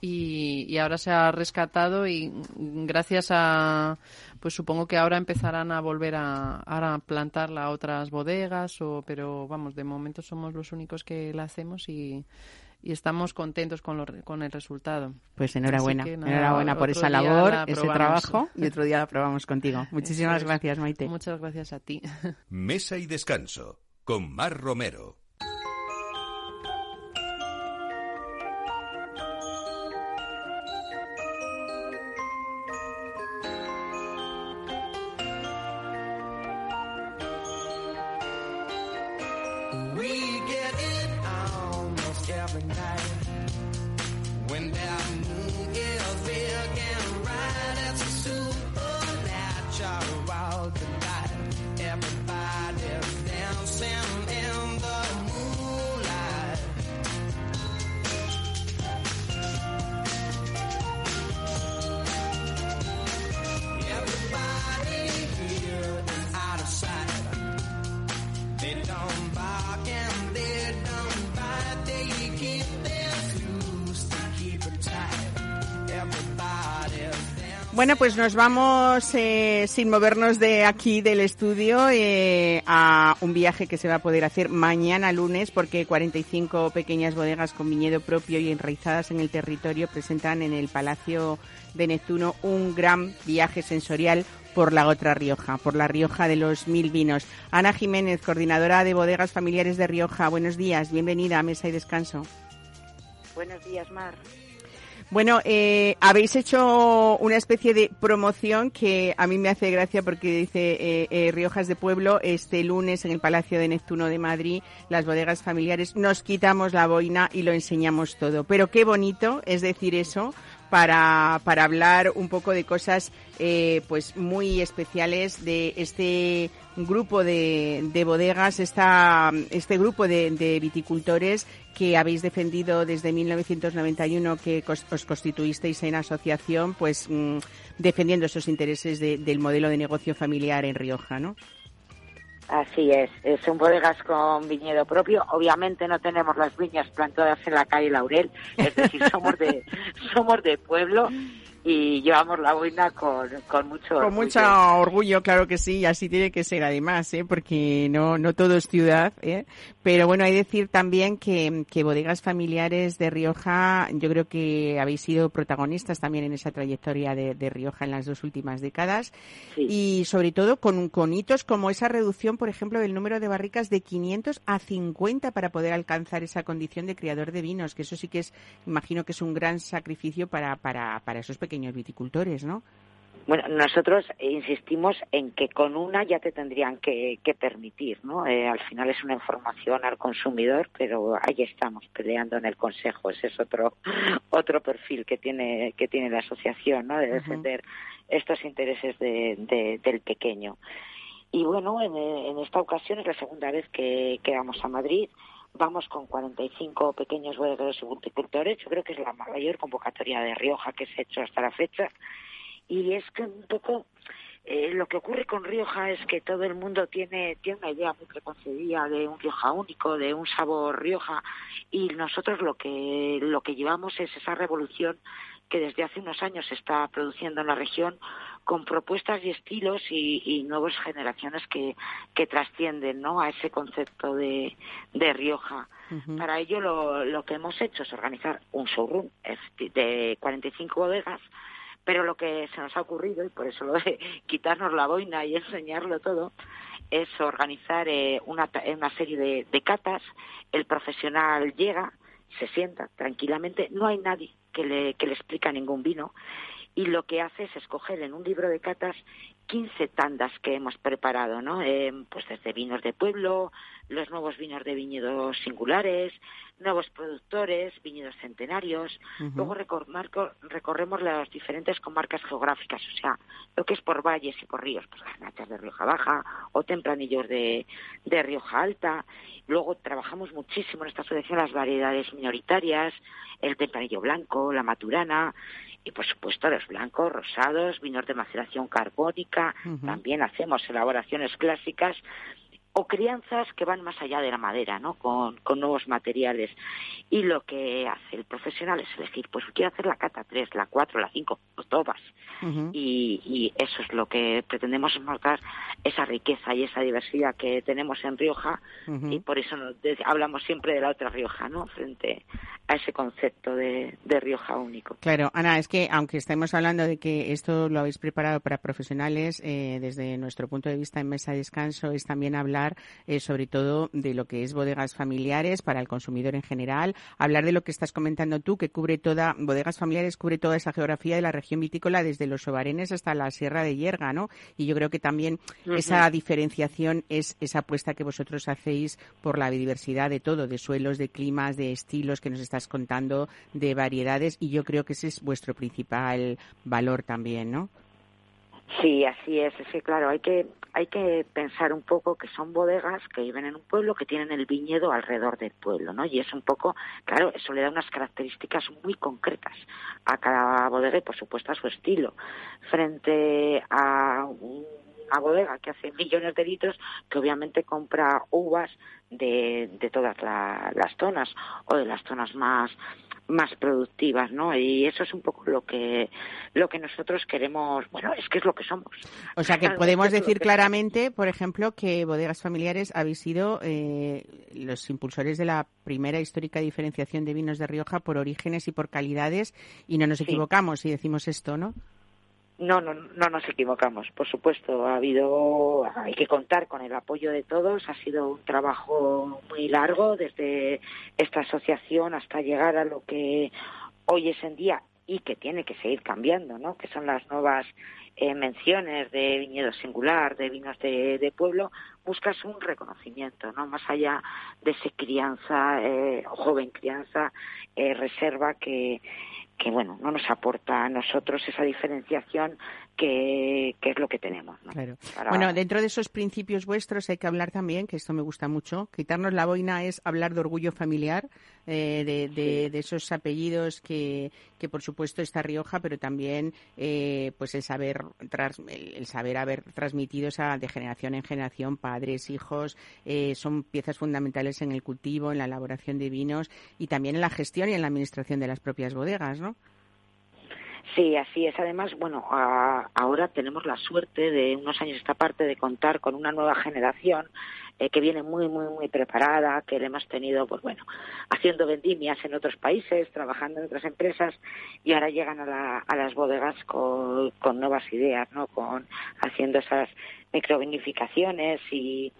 Speaker 5: y, y ahora se ha rescatado y gracias a, pues supongo que ahora empezarán a volver a, a plantarla a otras bodegas o, pero vamos, de momento somos los únicos que la hacemos y, y estamos contentos con, lo con el resultado.
Speaker 1: Pues enhorabuena,
Speaker 5: Así que nada,
Speaker 1: enhorabuena por esa labor,
Speaker 5: la
Speaker 1: ese trabajo y otro día la probamos contigo. Muchísimas
Speaker 5: es.
Speaker 1: gracias, Maite.
Speaker 5: Muchas gracias a ti.
Speaker 2: Mesa y descanso con Mar Romero.
Speaker 1: Bueno, pues nos vamos eh, sin movernos de aquí del estudio eh, a un viaje que se va a poder hacer mañana lunes porque 45 pequeñas bodegas con viñedo propio y enraizadas en el territorio presentan en el Palacio de Neptuno un gran viaje sensorial por la otra Rioja, por la Rioja de los Mil Vinos. Ana Jiménez, coordinadora de bodegas familiares de Rioja. Buenos días, bienvenida a Mesa y Descanso.
Speaker 6: Buenos días, Mar.
Speaker 1: Bueno, eh, habéis hecho una especie de promoción que a mí me hace gracia porque dice eh, eh, Riojas de Pueblo, este lunes en el Palacio de Neptuno de Madrid, las bodegas familiares, nos quitamos la boina y lo enseñamos todo. Pero qué bonito es decir eso, para, para hablar un poco de cosas eh, pues muy especiales de este grupo de, de bodegas, esta, este grupo de, de, viticultores que habéis defendido desde 1991 que os constituisteis en asociación, pues mm, defendiendo esos intereses de, del modelo de negocio familiar en Rioja, ¿no?
Speaker 6: Así es, son bodegas con viñedo propio. Obviamente no tenemos las viñas plantadas en la calle Laurel, es decir, somos de somos de pueblo y llevamos la boina con, con mucho
Speaker 1: orgullo. Con mucho orgullo, claro que sí, y así tiene que ser además, ¿eh? porque no, no todo es ciudad. ¿eh? Pero bueno, hay que decir también que, que bodegas familiares de Rioja, yo creo que habéis sido protagonistas también en esa trayectoria de, de Rioja en las dos últimas décadas sí. y sobre todo con, con hitos como esa reducción, por ejemplo, del número de barricas de 500 a 50 para poder alcanzar esa condición de criador de vinos, que eso sí que es, imagino que es un gran sacrificio para, para, para esos pequeños viticultores, ¿no?
Speaker 6: Bueno, nosotros insistimos en que con una ya te tendrían que, que permitir, ¿no? Eh, al final es una información al consumidor, pero ahí estamos peleando en el Consejo. Ese es otro otro perfil que tiene que tiene la asociación, ¿no? De defender uh -huh. estos intereses de, de, del pequeño. Y bueno, en, en, esta ocasión es la segunda vez que, que vamos a Madrid. Vamos con 45 pequeños bodegueros y viticultores. Yo creo que es la mayor convocatoria de Rioja que se ha hecho hasta la fecha. Y es que un poco eh, lo que ocurre con Rioja es que todo el mundo tiene, tiene una idea muy preconcebida de un Rioja único, de un sabor Rioja, y nosotros lo que, lo que llevamos es esa revolución que desde hace unos años se está produciendo en la región con propuestas y estilos y, y nuevas generaciones que, que trascienden ¿no? a ese concepto de, de Rioja. Uh -huh. Para ello lo, lo que hemos hecho es organizar un showroom de 45 bodegas pero lo que se nos ha ocurrido, y por eso lo de quitarnos la boina y enseñarlo todo, es organizar eh, una, una serie de, de catas. El profesional llega, se sienta tranquilamente, no hay nadie que le, que le explica ningún vino y lo que hace es escoger en un libro de catas 15 tandas que hemos preparado, ¿no? Eh, pues desde vinos de pueblo, los nuevos vinos de viñedos singulares, nuevos productores, viñedos centenarios. Uh -huh. Luego recor recorremos las diferentes comarcas geográficas, o sea, lo que es por valles y por ríos, pues garnachas de Rioja Baja o tempranillos de, de Rioja Alta. Luego trabajamos muchísimo en esta asociación las variedades minoritarias, el tempranillo blanco, la maturana, y por supuesto los blancos, rosados, vinos de maceración carbónica, uh -huh. también hacemos elaboraciones clásicas o crianzas que van más allá de la madera, ¿no? Con, con, nuevos materiales. Y lo que hace el profesional es elegir, pues quiero hacer la cata 3, la 4, la 5, pues todas. Uh -huh. y, y, eso es lo que pretendemos marcar, esa riqueza y esa diversidad que tenemos en Rioja, uh -huh. y por eso nos, hablamos siempre de la otra Rioja, ¿no? Frente a ese concepto de, de, Rioja único.
Speaker 1: Claro, Ana, es que aunque estemos hablando de que esto lo habéis preparado para profesionales, eh, desde nuestro punto de vista en Mesa de Descanso es también hablar eh, sobre todo de lo que es bodegas familiares para el consumidor en general, hablar de lo que estás comentando tú, que cubre toda, bodegas familiares cubre toda esa geografía de la región vitícola desde los Sobarenes hasta la Sierra de Yerga, ¿no? Y yo creo que también uh -huh. esa diferenciación es esa apuesta que vosotros hacéis por la biodiversidad de todo, de suelos, de climas, de estilos que nos estás contando, de variedades, y yo creo que ese es vuestro principal valor también, ¿no?
Speaker 6: Sí, así es. Es que, claro, hay que, hay que pensar un poco que son bodegas que viven en un pueblo, que tienen el viñedo alrededor del pueblo, ¿no? Y es un poco, claro, eso le da unas características muy concretas a cada bodega y, por supuesto, a su estilo. Frente a un una bodega que hace millones de litros que obviamente compra uvas de, de todas las zonas o de las zonas más más productivas, ¿no? Y eso es un poco lo que lo que nosotros queremos, bueno, es que es lo que somos.
Speaker 1: O sea que podemos decir claramente, por ejemplo, que Bodegas Familiares habéis sido eh, los impulsores de la primera histórica diferenciación de vinos de Rioja por orígenes y por calidades y no nos equivocamos si decimos esto, ¿no?
Speaker 6: No, no, no nos equivocamos, por supuesto. Ha habido, hay que contar con el apoyo de todos. Ha sido un trabajo muy largo desde esta asociación hasta llegar a lo que hoy es en día y que tiene que seguir cambiando, ¿no? Que son las nuevas eh, menciones de viñedo singular, de vinos de, pueblo. Buscas un reconocimiento, ¿no? Más allá de ese crianza, eh, joven crianza, eh, reserva que que bueno, no nos aporta a nosotros esa diferenciación que, es lo que tenemos.
Speaker 1: Claro. Bueno, dentro de esos principios vuestros hay que hablar también, que esto me gusta mucho, quitarnos la boina es hablar de orgullo familiar, eh, de, de, esos apellidos que, que por supuesto está Rioja, pero también eh, pues el saber, el, saber haber transmitido esa de generación en generación, padres, hijos, eh, son piezas fundamentales en el cultivo, en la elaboración de vinos y también en la gestión y en la administración de las propias bodegas, ¿no?
Speaker 6: Sí, así es. Además, bueno, ahora tenemos la suerte de unos años esta parte de contar con una nueva generación eh, que viene muy, muy, muy preparada, que le hemos tenido, pues bueno, haciendo vendimias en otros países, trabajando en otras empresas y ahora llegan a, las bodegas con, con nuevas ideas, ¿no? Con haciendo esas microvinificaciones y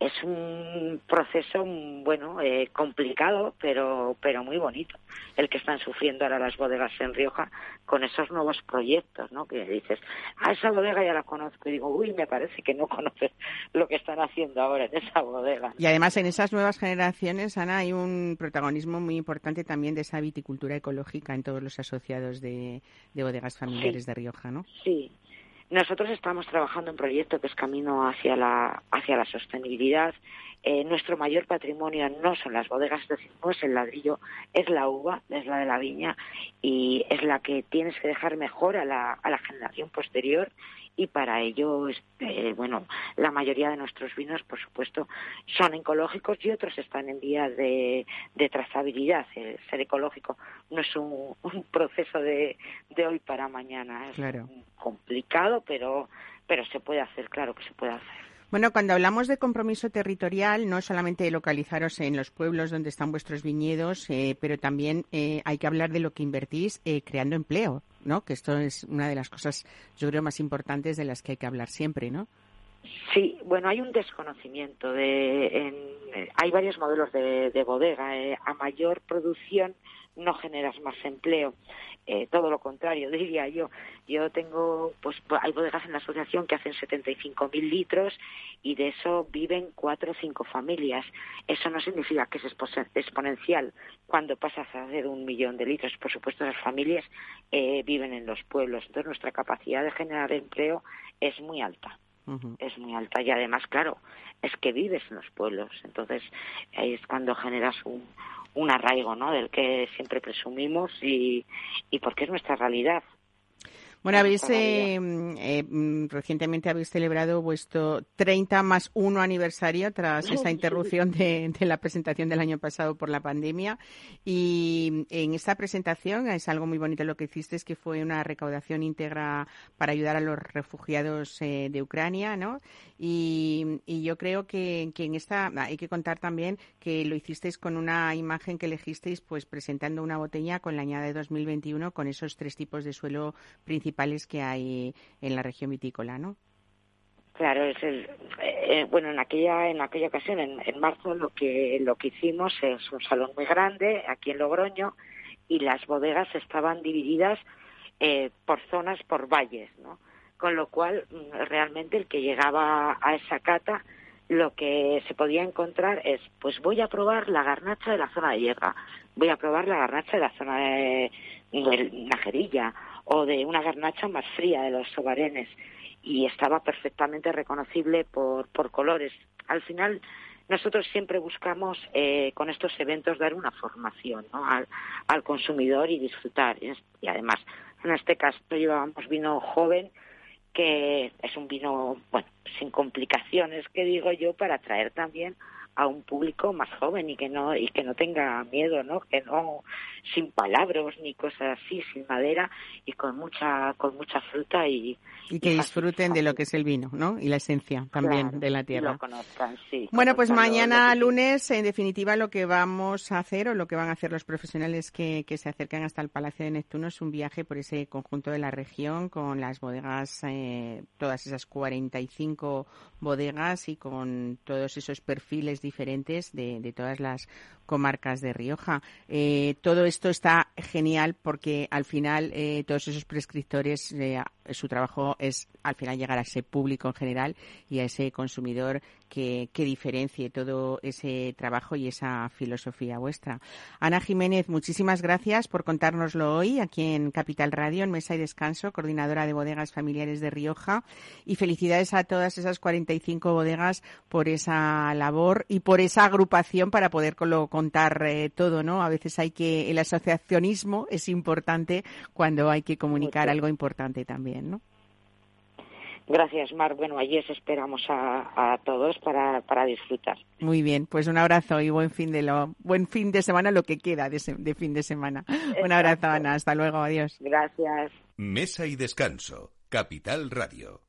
Speaker 6: es un proceso bueno eh, complicado pero pero muy bonito. El que están sufriendo ahora las bodegas en Rioja con esos nuevos proyectos no que dices a ah, esa bodega ya la conozco y digo uy me parece que no conoces lo que están haciendo ahora en esa bodega
Speaker 1: y además en esas nuevas generaciones Ana hay un protagonismo muy importante también de esa viticultura ecológica en todos los asociados de, bodegas familiares de Rioja no
Speaker 6: sí nosotros estamos trabajando en un proyecto que es camino hacia la, hacia la sostenibilidad. Eh, nuestro mayor patrimonio no son las bodegas, es decir, no es el ladrillo, es la uva, es la de la viña y es la que tienes que dejar mejor a la, a la generación posterior y para ello, este, bueno, la mayoría de nuestros vinos, por supuesto, son ecológicos y otros están en vías de, trazabilidad. ser ecológico no es un, proceso de, de, hoy para mañana, es complicado, pero, pero se puede hacer, claro que se puede hacer.
Speaker 1: Bueno, cuando hablamos de compromiso territorial, no solamente localizaros en los pueblos donde están vuestros viñedos, eh, pero también eh, hay que hablar de lo que invertís eh, creando empleo, ¿no? Que esto es una de las cosas, yo creo, más importantes de las que hay que hablar siempre, ¿no?
Speaker 6: Sí, bueno, hay un desconocimiento de, hay varios modelos de, de bodega. a mayor producción no generas más empleo. Eh, todo lo contrario, diría yo. Yo tengo, pues hay bodegas en la asociación que hacen 75.000 litros y de eso viven cuatro o cinco familias. Eso no significa que es exponencial cuando pasas a hacer un millón de litros. Por supuesto, las familias eh, viven en los pueblos. Entonces, nuestra capacidad de generar empleo es muy alta. Es muy alta y además, claro, es que vives en los pueblos. Entonces, ahí es cuando generas un, un arraigo, ¿no? Del que siempre presumimos y, y porque es nuestra realidad.
Speaker 1: Bueno, habéis eh, eh, mm, recientemente habéis celebrado vuestro 30 más 1 aniversario tras esa interrupción de, la presentación del año pasado por la pandemia. Y en esta presentación es algo muy bonito lo que hiciste, es que fue una recaudación íntegra para ayudar a los refugiados eh, de Ucrania, ¿no? Y, yo creo que, que, en esta hay que contar también que lo hicisteis con una imagen que elegisteis, pues presentando una botella con la añada de 2021 con esos tres tipos de suelo principales que hay en la región vitícola, ¿no?
Speaker 6: Claro, el, eh, bueno, en aquella en aquella ocasión, en, marzo, lo que lo que hicimos es un salón muy grande aquí en Logroño y las bodegas estaban divididas eh, por zonas, por valles, ¿no? Con lo cual, mm, realmente el que llegaba a esa cata, lo que se podía encontrar es, pues voy a probar la garnacha de la zona de Hierga, voy a probar la garnacha de la zona de, de Najerilla, o de una garnacha más fría de los sobarenes y estaba perfectamente reconocible por, por colores. Al final, nosotros siempre buscamos eh, con estos eventos dar una formación al, al, consumidor y disfrutar. Y además, en este caso llevábamos vino joven que es un vino, bueno, sin complicaciones, que digo yo, para atraer también a un público más joven y que no y que no tenga miedo, ¿no? Que no sin palabras ni cosas así, sin madera y con mucha con mucha fruta y
Speaker 1: y que disfruten de lo que es el vino, ¿no? Y la esencia también de la tierra.
Speaker 6: Lo conozcan, sí.
Speaker 1: Bueno, pues mañana lunes, en definitiva, lo que vamos a hacer o lo que van a hacer los profesionales que, que se acercan hasta el Palacio de Neptuno es un viaje por ese conjunto de la región con las bodegas, eh, todas esas 45 bodegas y con todos esos perfiles diferentes de, de todas las comarcas de Rioja. Eh, todo esto está genial porque al final eh, todos esos prescriptores, eh, su trabajo es al final llegar a ese público en general y a ese consumidor que, que diferencie todo ese trabajo y esa filosofía vuestra. Ana Jiménez, muchísimas gracias por contárnoslo hoy aquí en Capital Radio, en Mesa y Descanso, coordinadora de bodegas familiares de Rioja. Y felicidades a todas esas 45 bodegas por esa labor y por esa agrupación para poder contar eh, todo, ¿no? A veces hay que, el asociacionismo es importante cuando hay que comunicar algo importante también, ¿no?
Speaker 6: Gracias, Mar. Bueno, allí os esperamos a, a todos para, para, disfrutar.
Speaker 1: Muy bien, pues un abrazo y buen fin de lo, buen fin de semana, lo que queda de, de fin de semana. Exacto. Un abrazo, Ana. Hasta luego. Adiós.
Speaker 6: Gracias.
Speaker 2: Mesa y descanso. Capital Radio.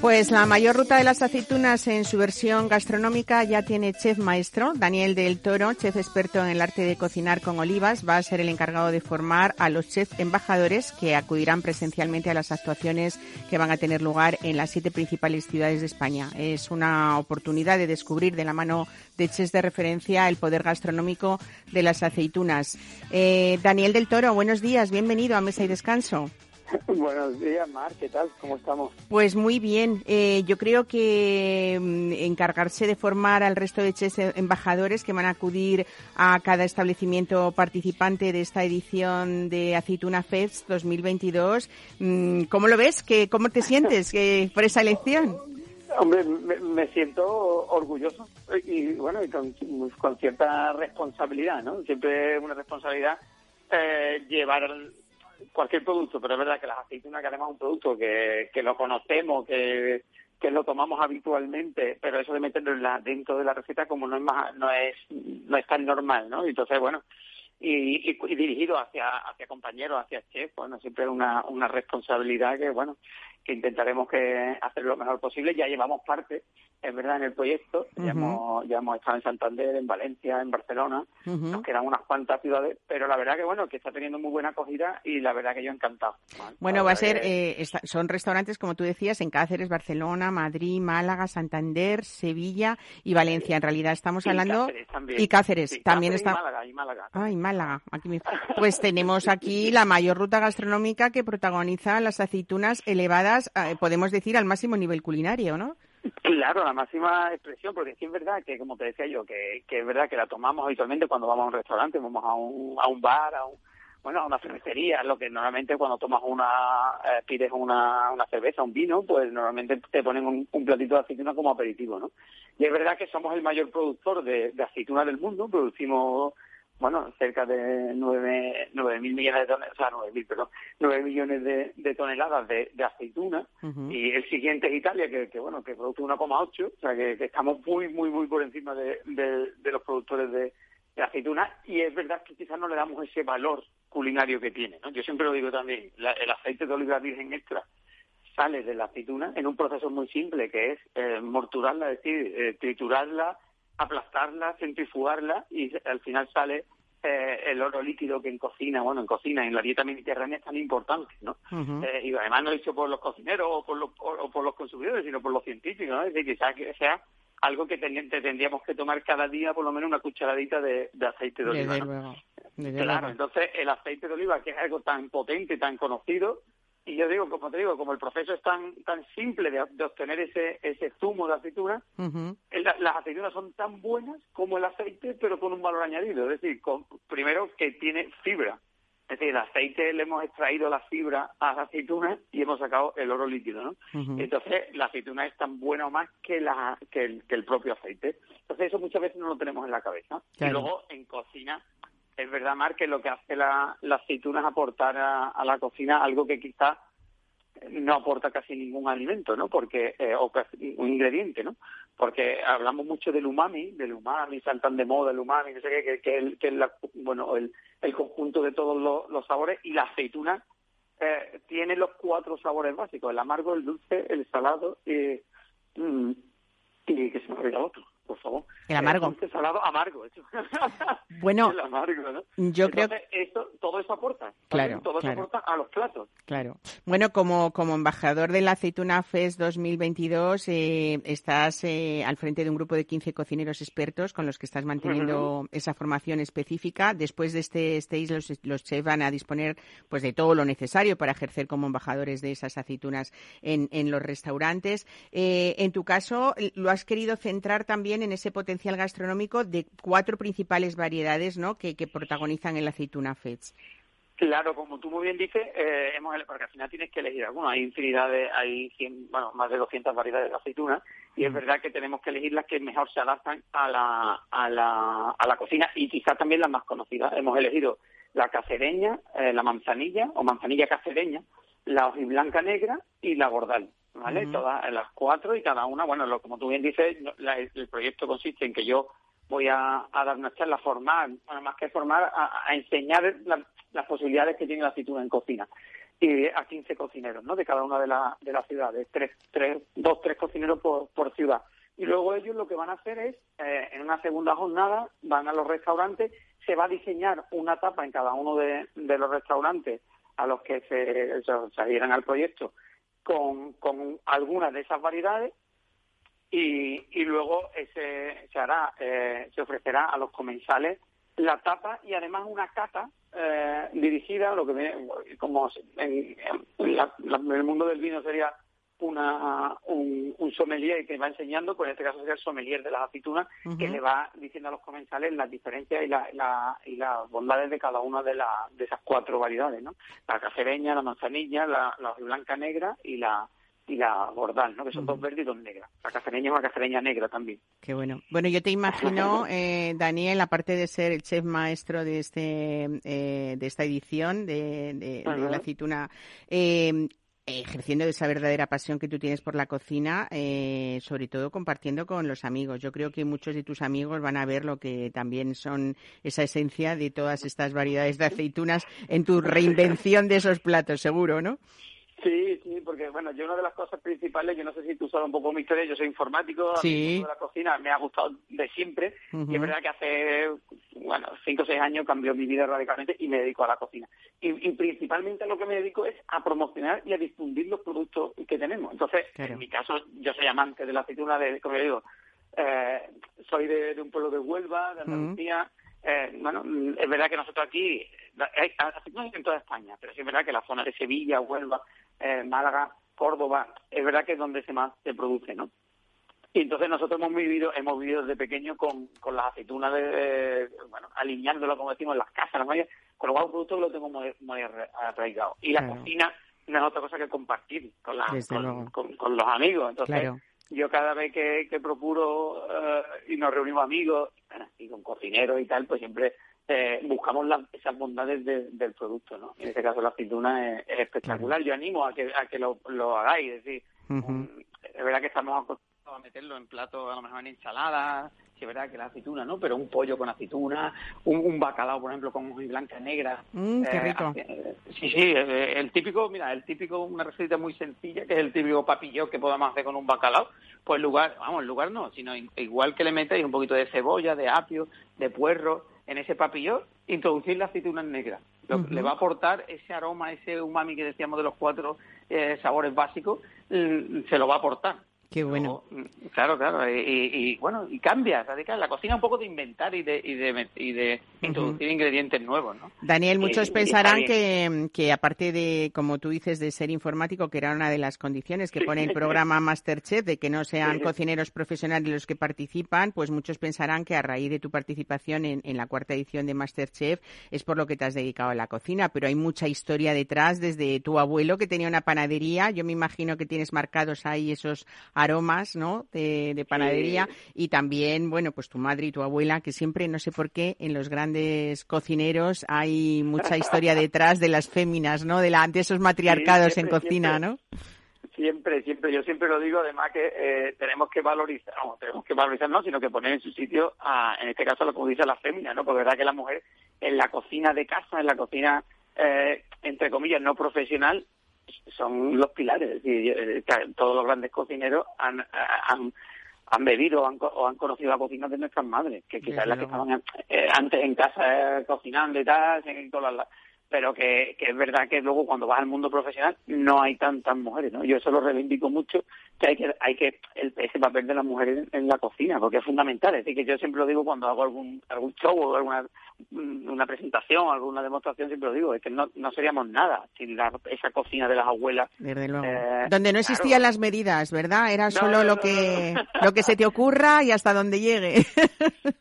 Speaker 1: Pues la mayor ruta de las aceitunas en su versión gastronómica ya tiene chef maestro. Daniel del Toro, chef experto en el arte de cocinar con olivas, va a ser el encargado de formar a los chefs embajadores que acudirán presencialmente a las actuaciones que van a tener lugar en las siete principales ciudades de España. Es una oportunidad de descubrir de la mano de chefs de referencia el poder gastronómico de las aceitunas. Eh, Daniel del Toro, buenos días, bienvenido a Mesa y Descanso.
Speaker 7: Buenos días, Mar, ¿qué tal? ¿Cómo estamos?
Speaker 1: Pues muy bien. Eh, yo creo que mm, encargarse de formar al resto de chefs embajadores que van a acudir a cada establecimiento participante de esta edición de Aceituna Fest 2022, mm, ¿cómo lo ves? ¿Qué, ¿Cómo te sientes eh, por esa elección?
Speaker 7: Hombre, me, me, siento orgulloso y bueno, y con, con, cierta responsabilidad, ¿no? Siempre es una responsabilidad eh, llevar cualquier producto, pero es verdad que las aceitunas, que además es un producto que, que lo conocemos, que, que lo tomamos habitualmente, pero eso de meterlo en la, dentro de la receta como no es más, no es, no es tan normal, ¿no? Entonces, bueno, y, y, dirigido hacia, hacia compañeros, hacia chefs, bueno, siempre una, una responsabilidad que, bueno, que intentaremos que hacer lo mejor posible. Ya llevamos parte, es verdad, en el proyecto. Uh -huh. ya, hemos, ya hemos estado en Santander, en Valencia, en Barcelona. Uh -huh. Nos quedan unas cuantas ciudades, pero la verdad que, bueno, que está teniendo muy buena acogida y la verdad que yo encantado.
Speaker 1: Bueno, va a ser, que... eh, está, son restaurantes, como tú decías, en Cáceres, Barcelona, Madrid, Málaga, Santander, Sevilla y Valencia. En realidad estamos
Speaker 7: y
Speaker 1: hablando...
Speaker 7: Cáceres también.
Speaker 1: Y Cáceres
Speaker 7: sí,
Speaker 1: también
Speaker 7: Cáceres
Speaker 1: está...
Speaker 7: Y Málaga, y Málaga.
Speaker 1: Ay, Málaga. Aquí me... Pues tenemos aquí la mayor ruta gastronómica que protagoniza las aceitunas elevadas, eh, podemos decir, al máximo nivel culinario, ¿no?
Speaker 7: Claro, la máxima expresión, porque sí es verdad que, como te decía yo, que, que es verdad que la tomamos habitualmente cuando vamos a un restaurante, vamos a un, a un bar, a un, bueno, a una cervecería, lo que normalmente cuando tomas una, eh, pides una, una cerveza, un vino, pues normalmente te ponen un, un, platito de aceituna como aperitivo, ¿no? Y es verdad que somos el mayor productor de, de aceituna del mundo, producimos bueno, cerca de nueve, nueve mil millones de toneladas, o sea, nueve mil, perdón, nueve millones de, de toneladas de, de aceituna. Uh -huh. Y el siguiente es Italia, que, que bueno, que produce 1,8, o sea, que, que, estamos muy, muy, muy por encima de, de, de los productores de, de, aceituna. Y es verdad que quizás no le damos ese valor culinario que tiene, ¿no? Yo siempre lo digo también, la, el aceite de oliva virgen extra sale de la aceituna en un proceso muy simple, que es eh, morturarla, es decir, eh, triturarla, aplastarla, centrifugarla y al final sale eh, el oro líquido que en cocina, bueno, en cocina, en la dieta mediterránea es tan importante, ¿no? Uh -huh. eh, y además no dicho por los cocineros o por los, o, por los consumidores, sino por los científicos, ¿no? Es decir, quizás que sea algo que tendríamos que tomar cada día por lo menos una cucharadita de, de aceite de oliva.
Speaker 1: Desde ¿no? luego. Desde
Speaker 7: claro,
Speaker 1: luego.
Speaker 7: entonces el aceite de oliva, que es algo tan potente, tan conocido, y yo digo, como te digo, como el proceso es tan tan simple de, de obtener ese ese zumo de aceituna, uh -huh. las aceitunas son tan buenas como el aceite, pero con un valor añadido. Es decir, con, primero que tiene fibra. Es decir, el aceite le hemos extraído la fibra a la aceituna y hemos sacado el oro líquido, ¿no? Entonces, la aceituna es tan buena o más que, la, que, el, que el propio aceite. Entonces, eso muchas veces no lo tenemos en la cabeza. Y luego, en cocina, es verdad, Mar, que lo que hace la, la aceituna es aportar a, la cocina algo que quizás no aporta casi ningún alimento, ¿no? Porque eh, o casi un ingrediente, ¿no? Porque hablamos mucho del umami, del umami, saltan de moda el umami, no sé qué, que, que, el, que la, bueno, el, conjunto de todos los, los sabores y la aceituna eh, tiene los cuatro sabores básicos, el amargo, el dulce, el salado y, mm, y que se me olvidado otro por favor.
Speaker 1: El amargo.
Speaker 7: Salado amargo.
Speaker 1: Bueno,
Speaker 7: el amargo, ¿no?
Speaker 1: yo
Speaker 7: Entonces,
Speaker 1: creo
Speaker 7: esto, todo eso aporta.
Speaker 1: Claro,
Speaker 7: Todo
Speaker 1: claro.
Speaker 7: eso aporta a los platos.
Speaker 1: Claro. Bueno, como, como embajador de la Aceituna Fest 2022, eh, estás eh, al frente de un grupo de 15 cocineros expertos con los que estás manteniendo esa formación específica. Después de este stage, los, los chefs van a disponer pues de todo lo necesario para ejercer como embajadores de esas aceitunas en, en los restaurantes. Eh, en tu caso, lo has querido centrar también en ese potencial gastronómico de cuatro principales variedades ¿no? que, que protagonizan el Aceituna Fest.
Speaker 7: Claro, como tú muy bien dices, eh, hemos, porque al final tienes que elegir alguno. Hay infinidad de, hay 100, bueno, más de 200 variedades de aceitunas y es verdad que tenemos que elegir las que mejor se adaptan a la, a la, a la cocina y quizás también las más conocidas. Hemos elegido la cacereña, eh, la manzanilla o manzanilla cacereña, la hojiblanca negra y la bordal. ¿Vale? Todas eh, las cuatro y cada una, bueno, lo, como tú bien dices, la- el proyecto consiste en que yo voy a, a dar una charla, a formar, bueno, más que formar, a, a enseñar la- las posibilidades que tiene la aceituna en cocina. Y a 15 cocineros, ¿no? De cada una de, la- de las ciudades, tres, tres, dos, tres cocineros por, por ciudad. Y luego ellos lo que van a hacer es, eh, en una segunda jornada, van a los restaurantes, se va a diseñar una tapa en cada uno de, de los restaurantes a los que se, se, se adhieran al proyecto con, con algunas de esas variedades y, y luego ese, se hará, eh, se ofrecerá a los comensales la tapa y además una cata eh, dirigida, lo que viene, como en, la- en el mundo del vino sería una un, un sommelier que va enseñando, pues en este caso sería el sommelier de las aceitunas, que le va diciendo a los comensales las diferencias y, la, la- y las bondades de cada una de, la, de esas cuatro variedades, ¿no? La cacereña, la manzanilla, la, la blanca negra y la y la bordal, ¿no? Que son dos verdes y dos negras. La cacereña es una cacereña negra también.
Speaker 1: Qué bueno. Bueno, yo te imagino, eh, Daniel, aparte de ser el chef maestro de este eh, de esta edición de, de- de
Speaker 7: Ajá.
Speaker 1: la aceituna, eh, ejerciendo de esa verdadera pasión que tú tienes por la cocina, eh, sobre todo compartiendo con los amigos. Yo creo que muchos de tus amigos van a ver lo que también son esa esencia de todas estas variedades de aceitunas en tu reinvención de esos platos, seguro, ¿no?
Speaker 7: Sí, sí, porque bueno, yo una de las cosas principales, yo no sé si tú sabes un poco mi historia, yo soy informático,
Speaker 1: Sí.
Speaker 7: de la cocina me ha gustado de siempre y es verdad que hace, bueno, cinco o seis años cambió mi vida radicalmente y me dedico a la cocina. Y, y principalmente a lo que me dedico es a promocionar y a difundir los productos que tenemos. Entonces,
Speaker 1: Claro.
Speaker 7: en mi caso, yo soy amante de la aceituna, de, como yo digo, eh, soy de, de un pueblo de Huelva, de Andalucía. Eh, bueno, mm, es verdad que nosotros aquí, la- hay aceitunas en toda España, pero sí es verdad que la zona de Sevilla, Huelva, eh, Málaga, Córdoba, es verdad que es donde se más se produce, ¿no? Y entonces nosotros hemos vivido, hemos vivido desde pequeño con, con las aceitunas, de, de- bueno, alineándolo, como decimos, en las casas, las con lo cual un producto que lo tengo muy, muy arra- arraigado. Y la cocina no es otra cosa que compartir con, la, con los amigos. Entonces,
Speaker 1: Claro.
Speaker 7: Yo cada vez que, que procuro eh, y nos reunimos amigos y con cocineros y tal, pues siempre eh, buscamos las- esas bondades de- del producto, ¿no? En este caso la aceituna es, es espectacular. Yo animo a que, a que lo, lo hagáis, es decir, mm, es verdad que estamos acostumbrados a meterlo en platos, a lo mejor en ensaladas, sí es verdad que la aceituna, ¿no? Pero un pollo con aceituna, un, un bacalao, por ejemplo, con hoja blanca negra.
Speaker 1: Mm, qué
Speaker 7: Eh,
Speaker 1: rico.
Speaker 7: eh, sí, sí, eh, el típico, mira, el típico, una receta muy sencilla, que es el típico papillón que podemos hacer con un bacalao, pues en lugar, vamos, en lugar no, sino in- igual que le metéis un poquito de cebolla, de apio, de puerro, en ese papillón, introducir la aceituna negra. Lo-. Le va a aportar ese aroma, ese umami que decíamos de los cuatro eh, sabores básicos, se lo va a aportar.
Speaker 1: Qué bueno.
Speaker 7: Mm, claro, claro. Y, bueno, y cambia, radical. La cocina un poco de inventar y de, y de, y de introducir ingredientes nuevos, ¿no?
Speaker 1: Daniel, muchos pensarán que, que, aparte de, como tú dices, de ser informático, que era una de las condiciones que pone el programa Masterchef, de que no sean cocineros profesionales los que participan, pues muchos pensarán que a raíz de tu participación en, en la cuarta edición de Masterchef es por lo que te has dedicado a la cocina, pero hay mucha historia detrás, desde tu abuelo que tenía una panadería, yo me imagino que tienes marcados ahí esos aromas, ¿no? De, panadería y también, bueno, pues tu madre y tu abuela, que siempre, no sé por qué, en los grandes cocineros hay mucha historia detrás de las féminas, ¿no? De, la, de esos matriarcados en cocina, ¿no?
Speaker 7: Siempre, siempre, yo siempre lo digo, además que eh, tenemos que valorizar, no, tenemos que valorizar no, sino que poner en su sitio, a, en este caso, lo que dice la fémina, ¿no? Porque es verdad que la mujer en la cocina de casa, en la cocina, eh, entre comillas, no profesional, son los pilares. Es decir, eh, todos los grandes cocineros han, han, han bebido o han, conocido la cocina de nuestras madres, que quizás las que estaban eh, antes en casa eh, cocinando y tal, las pero que, que, es verdad que luego cuando vas al mundo profesional no hay tantas mujeres, ¿no? Yo eso lo reivindico mucho, que hay que, hay que el, ese papel de las mujeres en, la cocina, porque es fundamental. Es decir, que yo siempre lo digo cuando hago algún, algún show o alguna una presentación, alguna demostración, siempre lo digo, es que no, no seríamos nada sin la, esa cocina de las abuelas.
Speaker 1: Eh, donde no existían las medidas, ¿verdad? Era solo lo que lo que se te ocurra y hasta donde llegue.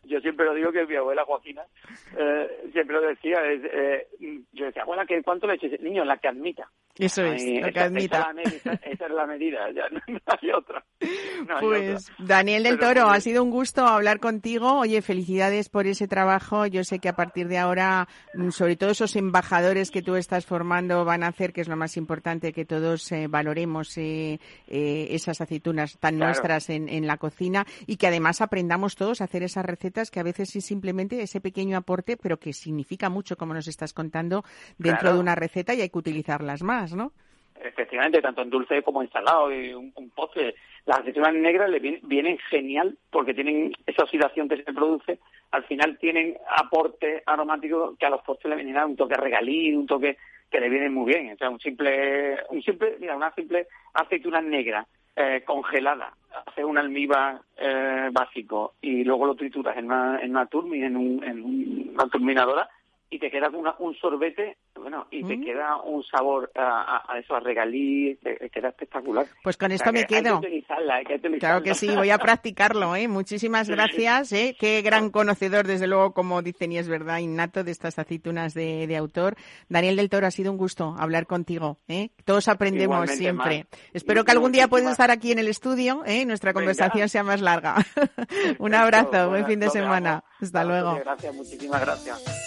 Speaker 7: yo siempre lo digo que mi abuela Joaquina eh, siempre lo decía, es, eh, yo decía, ¿qué, ¿cuánto le eches? Niño, la que admita.
Speaker 1: Eso es, la que admita.
Speaker 7: Esa, es la medida, ya no, hay otra.
Speaker 1: pues, Daniel del Toro, ha sido un gusto hablar contigo. Oye, felicidades por ese trabajo. Yo sé que a partir de ahora, mm, sobre todo esos embajadores que tú estás formando van a hacer, que es lo más importante, que todos eh, valoremos eh, eh, esas aceitunas tan nuestras en, en la cocina y que además aprendamos todos a hacer esas recetas que a veces es simplemente ese pequeño aporte, pero que significa mucho, como nos estás contando, dentro de una receta y hay que utilizarlas más,
Speaker 7: Efectivamente, tanto en dulce como en salado y un, postre. Las aceitunas negras le vienen, genial porque tienen esa oxidación que se produce. Al final tienen aporte aromático que a los postres le vienen a un toque regalí, un toque que le viene muy bien. O sea, un simple, un simple, mira, una simple aceituna negra eh, congelada, hace un almíbar eh, básico y luego lo trituras en una, en una turmi, en, un, en una turminadora y te queda un sorbete, bueno, y te mm. queda un sabor a, a, eso, a regalí, te, queda espectacular.
Speaker 1: Pues con esto me quedo. Claro que sí, voy a practicarlo, ¿eh? Muchísimas gracias, ¿eh? Qué gran conocedor, desde luego, como dicen y es verdad, innato de estas aceitunas de, de autor. Daniel del Toro, ha sido un gusto hablar contigo, ¿eh? Todos aprendemos siempre. Espero que algún día puedas estar aquí en el estudio, ¿eh? Nuestra conversación sea más larga. un abrazo, buen fin de semana. Hasta luego.
Speaker 7: Gracias, muchísimas gracias.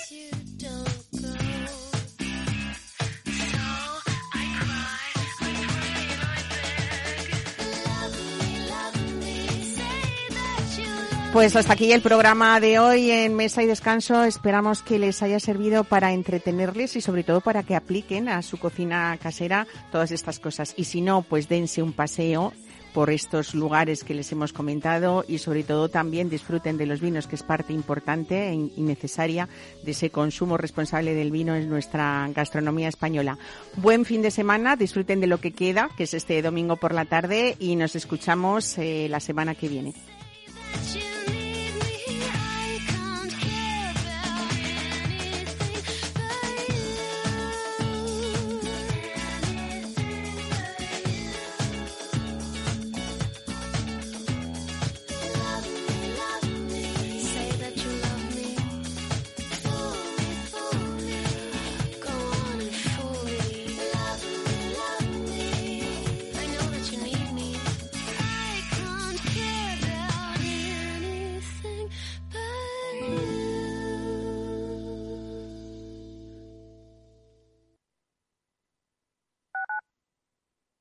Speaker 1: Pues hasta aquí el programa de hoy en Mesa y Descanso. Esperamos que les haya servido para entretenerles y sobre todo para que apliquen a su cocina casera todas estas cosas. Y si no, pues dense un paseo por estos lugares que les hemos comentado y sobre todo también disfruten de los vinos, que es parte importante y necesaria de ese consumo responsable del vino en nuestra gastronomía española. Buen fin de semana, disfruten de lo que queda, que es este domingo por la tarde y nos escuchamos eh, la semana que viene.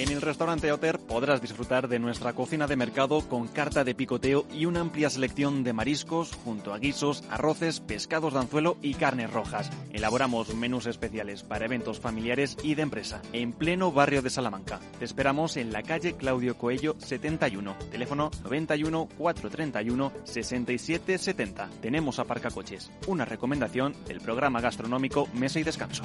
Speaker 8: En el restaurante Oter podrás disfrutar de nuestra cocina de mercado con carta de picoteo y una amplia selección de mariscos junto a guisos, arroces, pescados de anzuelo y carnes rojas. Elaboramos menús especiales para eventos familiares y de empresa en pleno barrio de Salamanca. Te esperamos en la calle Claudio Coello 71, teléfono 91 431 67 70. Tenemos aparcacoches, una recomendación del programa gastronómico Mesa y Descanso.